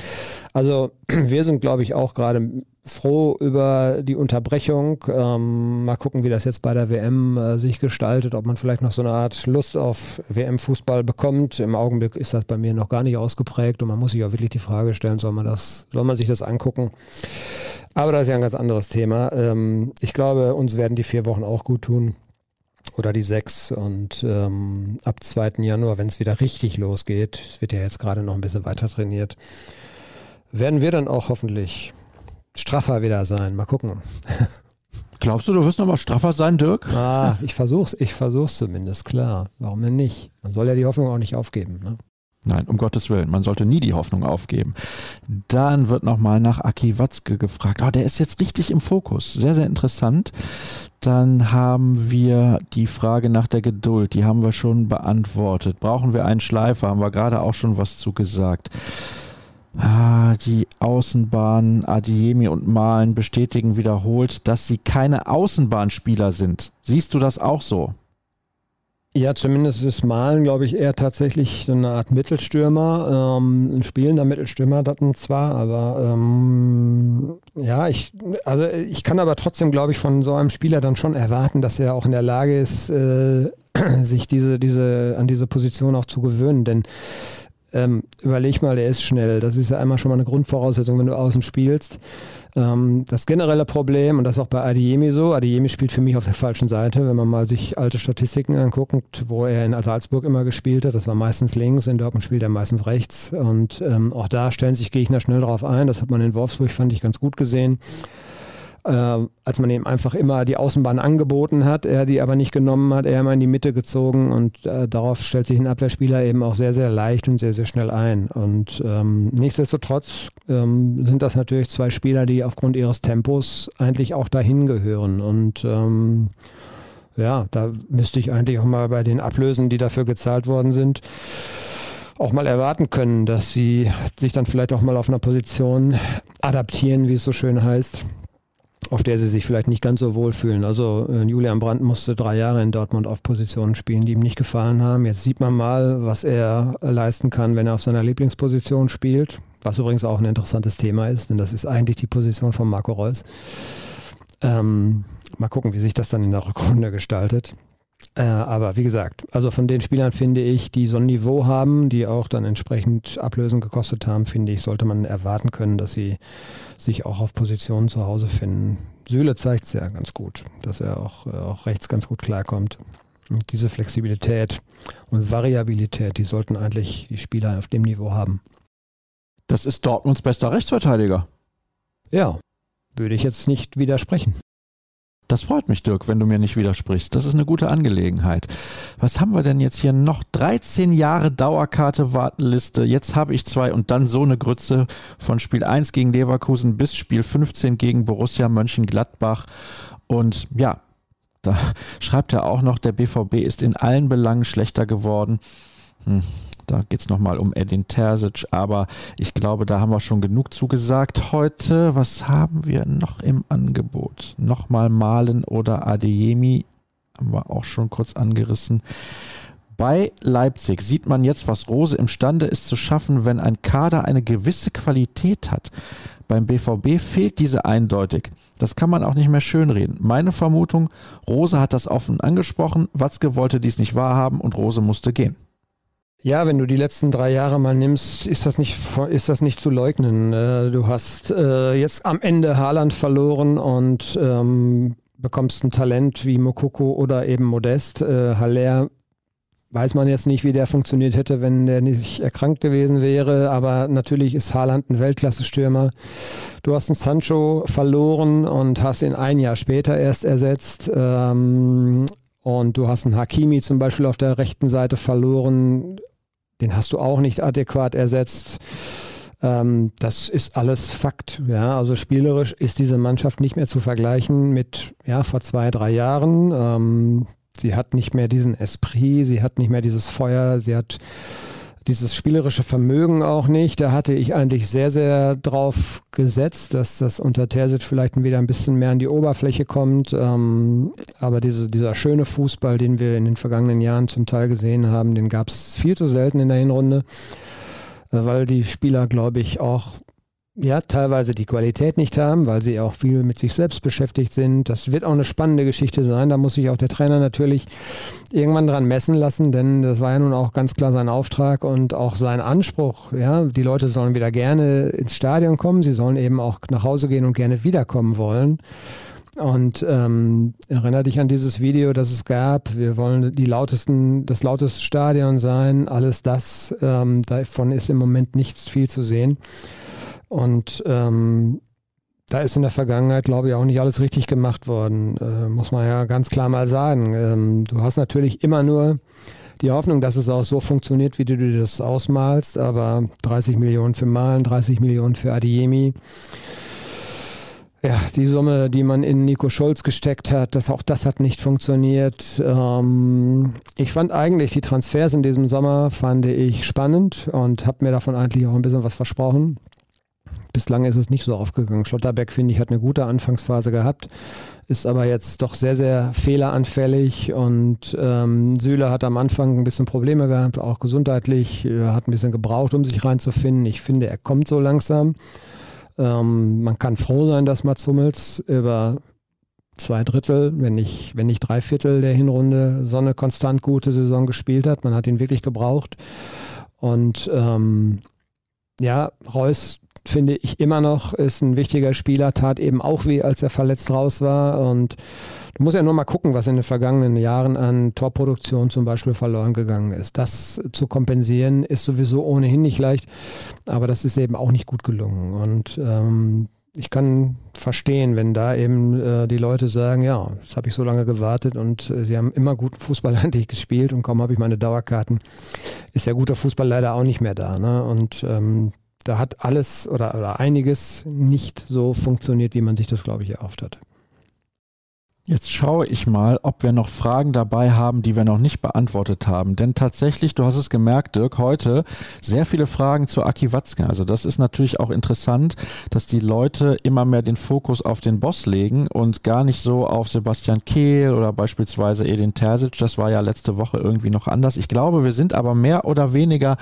[SPEAKER 2] Also *clears throat* wir sind, glaube ich, auch gerade froh über die Unterbrechung. Ähm, mal gucken, wie das jetzt bei der WM äh, sich gestaltet, ob man vielleicht noch so eine Art Lust auf WM-Fußball bekommt. Im Augenblick ist das bei mir noch gar nicht ausgeprägt und man muss sich auch wirklich die Frage stellen, soll man das, soll man sich das angucken? Aber das ist ja ein ganz anderes Thema. Ähm, ich glaube, uns werden die vier Wochen auch gut tun. Oder die sechs und ähm, ab 2. Januar, wenn es wieder richtig losgeht, es wird ja jetzt gerade noch ein bisschen weiter trainiert, werden wir dann auch hoffentlich straffer wieder sein. Mal gucken.
[SPEAKER 1] Glaubst du, du wirst nochmal straffer sein, Dirk?
[SPEAKER 2] Ah, ich versuch's, ich versuch's zumindest, klar. Warum denn nicht? Man soll ja die Hoffnung auch nicht aufgeben. Ne?
[SPEAKER 1] Nein, um Gottes Willen. Man sollte nie die Hoffnung aufgeben. Dann wird nochmal nach Aki Watzke gefragt. Ah, der ist jetzt richtig im Fokus. Sehr, sehr interessant. Dann haben wir die Frage nach der Geduld. Die haben wir schon beantwortet. Brauchen wir einen Schleifer? Haben wir gerade auch schon was zu gesagt. Ah, die Außenbahn Adiemi und Malen bestätigen wiederholt, dass sie keine Außenbahnspieler sind. Siehst du das auch so?
[SPEAKER 2] Ja, zumindest ist Malen, glaube ich, eher tatsächlich eine Art Mittelstürmer, ähm, ein spielender Mittelstürmer dann zwar, aber ähm, ja, ich, also ich kann aber trotzdem, glaube ich, von so einem Spieler dann schon erwarten, dass er auch in der Lage ist, äh, *clears throat* sich diese, diese, an diese Position auch zu gewöhnen, denn ähm, überleg mal, der ist schnell. Das ist ja einmal schon mal eine Grundvoraussetzung, wenn du außen spielst. Ähm, das generelle Problem, und das ist auch bei Adiemi so, Adiemi spielt für mich auf der falschen Seite, wenn man mal sich alte Statistiken anguckt, wo er in Salzburg immer gespielt hat, das war meistens links, in Dortmund spielt er meistens rechts und ähm, auch da stellen sich Gegner schnell drauf ein, das hat man in Wolfsburg, fand ich, ganz gut gesehen als man ihm einfach immer die Außenbahn angeboten hat, er die aber nicht genommen hat, er immer in die Mitte gezogen und äh, darauf stellt sich ein Abwehrspieler eben auch sehr, sehr leicht und sehr, sehr schnell ein. Und ähm, nichtsdestotrotz ähm, sind das natürlich zwei Spieler, die aufgrund ihres Tempos eigentlich auch dahin gehören. Und ähm, ja, da müsste ich eigentlich auch mal bei den Ablösen, die dafür gezahlt worden sind, auch mal erwarten können, dass sie sich dann vielleicht auch mal auf einer Position adaptieren, wie es so schön heißt, auf der sie sich vielleicht nicht ganz so wohlfühlen. Also äh, Julian Brandt musste drei Jahre in Dortmund auf Positionen spielen, die ihm nicht gefallen haben. Jetzt sieht man mal, was er leisten kann, wenn er auf seiner Lieblingsposition spielt. Was übrigens auch ein interessantes Thema ist, denn das ist eigentlich die Position von Marco Reus. Ähm, mal gucken, wie sich das dann in der Rückrunde gestaltet. Äh, aber wie gesagt, also von den Spielern finde ich, die so ein Niveau haben, die auch dann entsprechend Ablösen gekostet haben, finde ich, sollte man erwarten können, dass sie sich auch auf Positionen zu Hause finden. Süle zeigt es ja ganz gut, dass er auch, äh, auch rechts ganz gut klarkommt. Und diese Flexibilität und Variabilität, die sollten eigentlich die Spieler auf dem Niveau haben.
[SPEAKER 1] Das ist Dortmunds bester Rechtsverteidiger.
[SPEAKER 2] Ja, würde ich jetzt nicht widersprechen.
[SPEAKER 1] Das freut mich, Dirk, wenn du mir nicht widersprichst. Das ist eine gute Angelegenheit. Was haben wir denn jetzt hier noch? 13 Jahre Dauerkarte Wartenliste. Jetzt habe ich zwei und dann so eine Grütze von Spiel 1 gegen Leverkusen bis Spiel 15 gegen Borussia Mönchengladbach. Und ja, da *laughs* schreibt er auch noch, der BVB ist in allen Belangen schlechter geworden. Hm. Da geht es nochmal um Edin Terzic, aber ich glaube, da haben wir schon genug zugesagt heute. Was haben wir noch im Angebot? Nochmal Malen oder Adeyemi haben wir auch schon kurz angerissen. Bei Leipzig sieht man jetzt, was Rose imstande ist zu schaffen, wenn ein Kader eine gewisse Qualität hat. Beim BVB fehlt diese eindeutig. Das kann man auch nicht mehr schönreden. Meine Vermutung, Rose hat das offen angesprochen, Watzke wollte dies nicht wahrhaben und Rose musste gehen.
[SPEAKER 2] Ja, wenn du die letzten drei Jahre mal nimmst, ist das nicht, ist das nicht zu leugnen. Äh, du hast äh, jetzt am Ende Haaland verloren und ähm, bekommst ein Talent wie Mokoko oder eben Modest. Äh, Haller weiß man jetzt nicht, wie der funktioniert hätte, wenn der nicht erkrankt gewesen wäre. Aber natürlich ist Haaland ein Weltklasse-Stürmer. Du hast einen Sancho verloren und hast ihn ein Jahr später erst ersetzt. Ähm, und du hast einen Hakimi zum Beispiel auf der rechten Seite verloren den hast du auch nicht adäquat ersetzt. Ähm, das ist alles Fakt. Ja, also spielerisch ist diese Mannschaft nicht mehr zu vergleichen mit ja vor zwei drei Jahren. Ähm, sie hat nicht mehr diesen Esprit, sie hat nicht mehr dieses Feuer, sie hat dieses spielerische Vermögen auch nicht. Da hatte ich eigentlich sehr, sehr drauf gesetzt, dass das unter Terzic vielleicht wieder ein bisschen mehr an die Oberfläche kommt. Ähm, aber diese, dieser schöne Fußball, den wir in den vergangenen Jahren zum Teil gesehen haben, den gab es viel zu selten in der Hinrunde, äh, weil die Spieler, glaube ich, auch ja, teilweise die Qualität nicht haben, weil sie auch viel mit sich selbst beschäftigt sind. Das wird auch eine spannende Geschichte sein. Da muss sich auch der Trainer natürlich irgendwann dran messen lassen, denn das war ja nun auch ganz klar sein Auftrag und auch sein Anspruch. Ja, die Leute sollen wieder gerne ins Stadion kommen. Sie sollen eben auch nach Hause gehen und gerne wiederkommen wollen. Und ähm, erinnere dich an dieses Video, das es gab. Wir wollen die lautesten, das lauteste Stadion sein. Alles das, ähm, davon ist im Moment nichts viel zu sehen. Und ähm, da ist in der Vergangenheit, glaube ich, auch nicht alles richtig gemacht worden, äh, muss man ja ganz klar mal sagen. Ähm, du hast natürlich immer nur die Hoffnung, dass es auch so funktioniert, wie du dir das ausmalst, aber 30 Millionen für Malen, 30 Millionen für Adiemi. Ja, die Summe, die man in Nico Schulz gesteckt hat, das, auch das hat nicht funktioniert. Ähm, ich fand eigentlich die Transfers in diesem Sommer, fand ich spannend und habe mir davon eigentlich auch ein bisschen was versprochen. Bislang ist es nicht so aufgegangen. Schlotterbeck, finde ich, hat eine gute Anfangsphase gehabt, ist aber jetzt doch sehr, sehr fehleranfällig und ähm, Süle hat am Anfang ein bisschen Probleme gehabt, auch gesundheitlich, hat ein bisschen gebraucht, um sich reinzufinden. Ich finde, er kommt so langsam. Ähm, man kann froh sein, dass Mats Hummels über zwei Drittel, wenn nicht, wenn nicht drei Viertel der Hinrunde so eine konstant gute Saison gespielt hat. Man hat ihn wirklich gebraucht. Und ähm, ja, Reus finde ich immer noch, ist ein wichtiger Spieler, tat eben auch weh, als er verletzt raus war. Und du musst ja nur mal gucken, was in den vergangenen Jahren an Torproduktion zum Beispiel verloren gegangen ist. Das zu kompensieren ist sowieso ohnehin nicht leicht, aber das ist eben auch nicht gut gelungen. Und ähm, ich kann verstehen, wenn da eben äh, die Leute sagen, ja, das habe ich so lange gewartet und äh, sie haben immer guten Fußball *laughs* eigentlich gespielt und kaum habe ich meine Dauerkarten, ist ja guter Fußball leider auch nicht mehr da. Ne? Und ähm, da hat alles oder, oder einiges nicht so funktioniert, wie man sich das, glaube ich, erhofft hat.
[SPEAKER 1] Jetzt schaue ich mal, ob wir noch Fragen dabei haben, die wir noch nicht beantwortet haben. Denn tatsächlich, du hast es gemerkt, Dirk, heute sehr viele Fragen zu Aki Watzke. Also das ist natürlich auch interessant, dass die Leute immer mehr den Fokus auf den Boss legen und gar nicht so auf Sebastian Kehl oder beispielsweise Edin Terzic. Das war ja letzte Woche irgendwie noch anders. Ich glaube, wir sind aber mehr oder weniger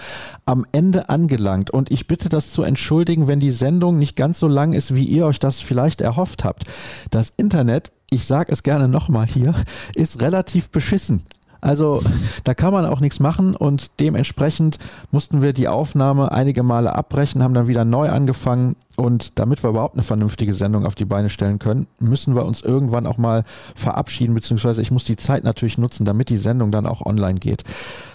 [SPEAKER 1] am Ende angelangt. Und ich bitte das zu entschuldigen, wenn die Sendung nicht ganz so lang ist, wie ihr euch das vielleicht erhofft habt. Das Internet ich sage es gerne nochmal hier, ist relativ beschissen. Also da kann man auch nichts machen und dementsprechend mussten wir die Aufnahme einige Male abbrechen, haben dann wieder neu angefangen und damit wir überhaupt eine vernünftige Sendung auf die Beine stellen können, müssen wir uns irgendwann auch mal verabschieden, beziehungsweise ich muss die Zeit natürlich nutzen, damit die Sendung dann auch online geht.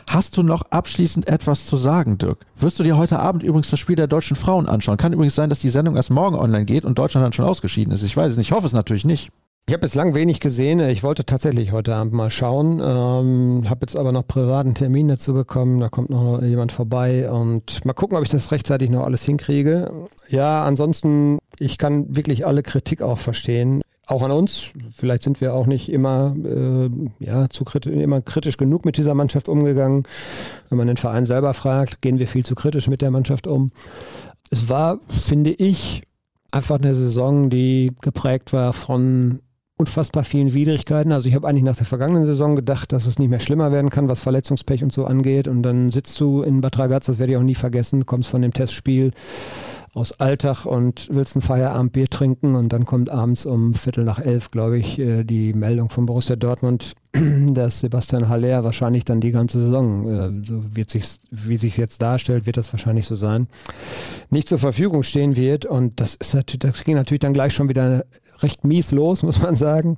[SPEAKER 1] Hast du noch abschließend etwas zu sagen, Dirk? Wirst du dir heute Abend übrigens das Spiel der deutschen Frauen anschauen? Kann übrigens sein, dass die Sendung erst morgen online geht und Deutschland dann schon ausgeschieden ist. Ich weiß es nicht. Ich hoffe es natürlich nicht.
[SPEAKER 2] Ich habe bislang wenig gesehen. Ich wollte tatsächlich heute Abend mal schauen, ähm, habe jetzt aber noch privaten Termin dazu bekommen. Da kommt noch jemand vorbei und mal gucken, ob ich das rechtzeitig noch alles hinkriege. Ja, ansonsten, ich kann wirklich alle Kritik auch verstehen. Auch an uns. Vielleicht sind wir auch nicht immer, äh, ja, zu kritisch, immer kritisch genug mit dieser Mannschaft umgegangen. Wenn man den Verein selber fragt, gehen wir viel zu kritisch mit der Mannschaft um. Es war, finde ich, einfach eine Saison, die geprägt war von unfassbar vielen Widrigkeiten. Also ich habe eigentlich nach der vergangenen Saison gedacht, dass es nicht mehr schlimmer werden kann, was Verletzungspech und so angeht. Und dann sitzt du in Bad Ragaz, das werde ich auch nie vergessen, kommst von dem Testspiel aus Alltag und willst ein Feierabendbier trinken und dann kommt abends um Viertel nach elf, glaube ich, äh, die Meldung von Borussia Dortmund, *clears throat* dass Sebastian Haller wahrscheinlich dann die ganze Saison, äh, so wird sich, wie sich jetzt darstellt, wird das wahrscheinlich so sein, nicht zur Verfügung stehen wird und das ist natürlich, das ging natürlich dann gleich schon wieder recht mies los, *laughs* muss man sagen.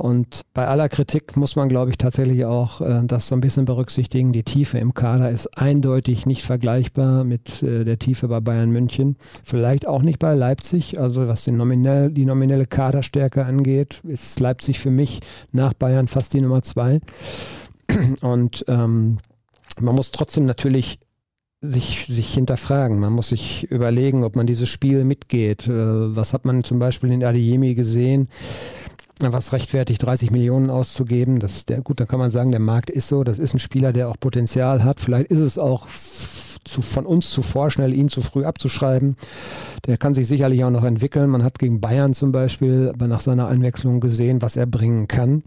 [SPEAKER 2] Und bei aller Kritik muss man, glaube ich, tatsächlich auch äh, das so ein bisschen berücksichtigen. Die Tiefe im Kader ist eindeutig nicht vergleichbar mit äh, der Tiefe bei Bayern München. Vielleicht auch nicht bei Leipzig. Also was die, nominell, die nominelle Kaderstärke angeht, ist Leipzig für mich nach Bayern fast die Nummer zwei. Und ähm, man muss trotzdem natürlich sich, sich hinterfragen. Man muss sich überlegen, ob man dieses Spiel mitgeht. Äh, was hat man zum Beispiel in Adeyemi gesehen? was rechtfertigt, 30 Millionen auszugeben. Das, der, gut, dann kann man sagen, der Markt ist so. Das ist ein Spieler, der auch Potenzial hat. Vielleicht ist es auch zu, von uns zu vorschnell, ihn zu früh abzuschreiben. Der kann sich sicherlich auch noch entwickeln. Man hat gegen Bayern zum Beispiel aber nach seiner Einwechslung gesehen, was er bringen kann.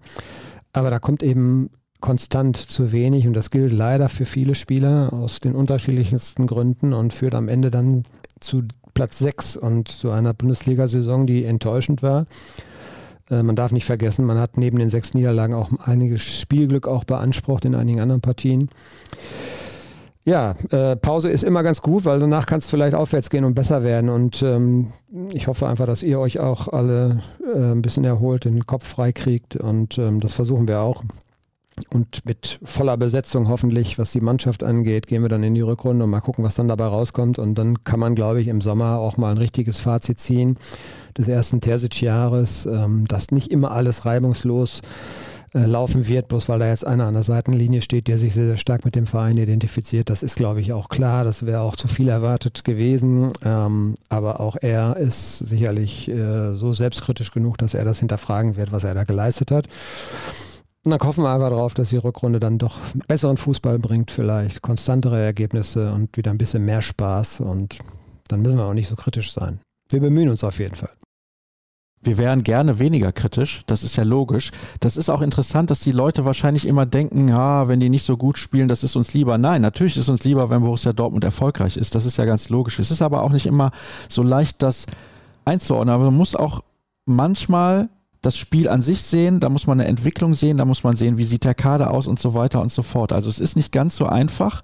[SPEAKER 2] Aber da kommt eben konstant zu wenig und das gilt leider für viele Spieler aus den unterschiedlichsten Gründen und führt am Ende dann zu Platz 6 und zu einer Bundesliga-Saison, die enttäuschend war. Äh, man darf nicht vergessen, man hat neben den sechs Niederlagen auch einiges Spielglück auch beansprucht in einigen anderen Partien. Ja, äh, Pause ist immer ganz gut, weil danach kann es vielleicht aufwärts gehen und besser werden. Und ähm, ich hoffe einfach, dass ihr euch auch alle äh, ein bisschen erholt, den Kopf frei kriegt. Und ähm, das versuchen wir auch. Und mit voller Besetzung hoffentlich, was die Mannschaft angeht, gehen wir dann in die Rückrunde und mal gucken, was dann dabei rauskommt. Und dann kann man, glaube ich, im Sommer auch mal ein richtiges Fazit ziehen des ersten Terzic-Jahres, ähm, dass nicht immer alles reibungslos äh, laufen wird, bloß weil da jetzt einer an der Seitenlinie steht, der sich sehr, sehr stark mit dem Verein identifiziert. Das ist, glaube ich, auch klar. Das wäre auch zu viel erwartet gewesen. Ähm, aber auch er ist sicherlich äh, so selbstkritisch genug, dass er das hinterfragen wird, was er da geleistet hat. Und dann hoffen wir einfach darauf, dass die Rückrunde dann doch besseren Fußball bringt, vielleicht konstantere Ergebnisse und wieder ein bisschen mehr Spaß. Und dann müssen wir auch nicht so kritisch sein. Wir bemühen uns auf jeden Fall.
[SPEAKER 1] Wir wären gerne weniger kritisch, das ist ja logisch. Das ist auch interessant, dass die Leute wahrscheinlich immer denken, ja, wenn die nicht so gut spielen, das ist uns lieber. Nein, natürlich ist uns lieber, wenn Borussia Dortmund erfolgreich ist. Das ist ja ganz logisch. Es ist aber auch nicht immer so leicht, das einzuordnen. Aber man muss auch manchmal das Spiel an sich sehen, da muss man eine Entwicklung sehen, da muss man sehen, wie sieht der Kader aus und so weiter und so fort. Also es ist nicht ganz so einfach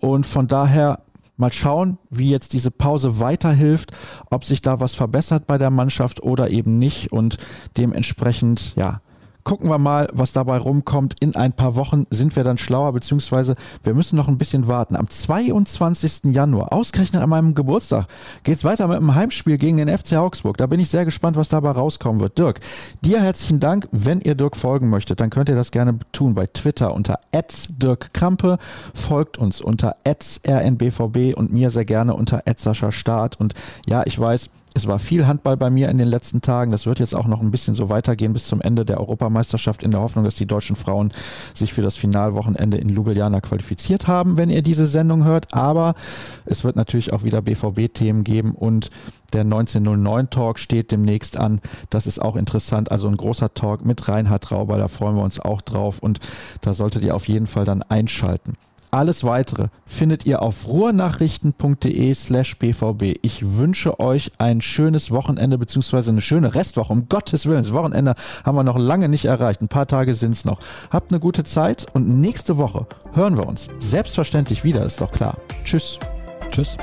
[SPEAKER 1] und von daher mal schauen, wie jetzt diese Pause weiterhilft, ob sich da was verbessert bei der Mannschaft oder eben nicht und dementsprechend, ja, gucken wir mal, was dabei rumkommt. In ein paar Wochen sind wir dann schlauer, beziehungsweise wir müssen noch ein bisschen warten. Am 22. Januar, ausgerechnet an meinem Geburtstag, geht's weiter mit einem Heimspiel gegen den FC Augsburg. Da bin ich sehr gespannt, was dabei rauskommen wird. Dirk, dir herzlichen Dank. Wenn ihr Dirk folgen möchtet, dann könnt ihr das gerne tun bei Twitter unter Dirk Krampe. Folgt uns unter rnbvb und mir sehr gerne unter Start. Und ja, ich weiß, es war viel Handball bei mir in den letzten Tagen. Das wird jetzt auch noch ein bisschen so weitergehen bis zum Ende der Europameisterschaft in der Hoffnung, dass die deutschen Frauen sich für das Finalwochenende in Ljubljana qualifiziert haben, wenn ihr diese Sendung hört. Aber es wird natürlich auch wieder BVB-Themen geben und der 1909 Talk steht demnächst an. Das ist auch interessant. Also ein großer Talk mit Reinhard Rauber. Da freuen wir uns auch drauf und da solltet ihr auf jeden Fall dann einschalten. Alles weitere findet ihr auf ruhrnachrichten.de slash bvb. Ich wünsche euch ein schönes Wochenende beziehungsweise eine schöne Restwoche. Um Gottes Willen, das Wochenende haben wir noch lange nicht erreicht. Ein paar Tage sind es noch. Habt eine gute Zeit und nächste Woche hören wir uns selbstverständlich wieder, ist doch klar. Tschüss. Tschüss.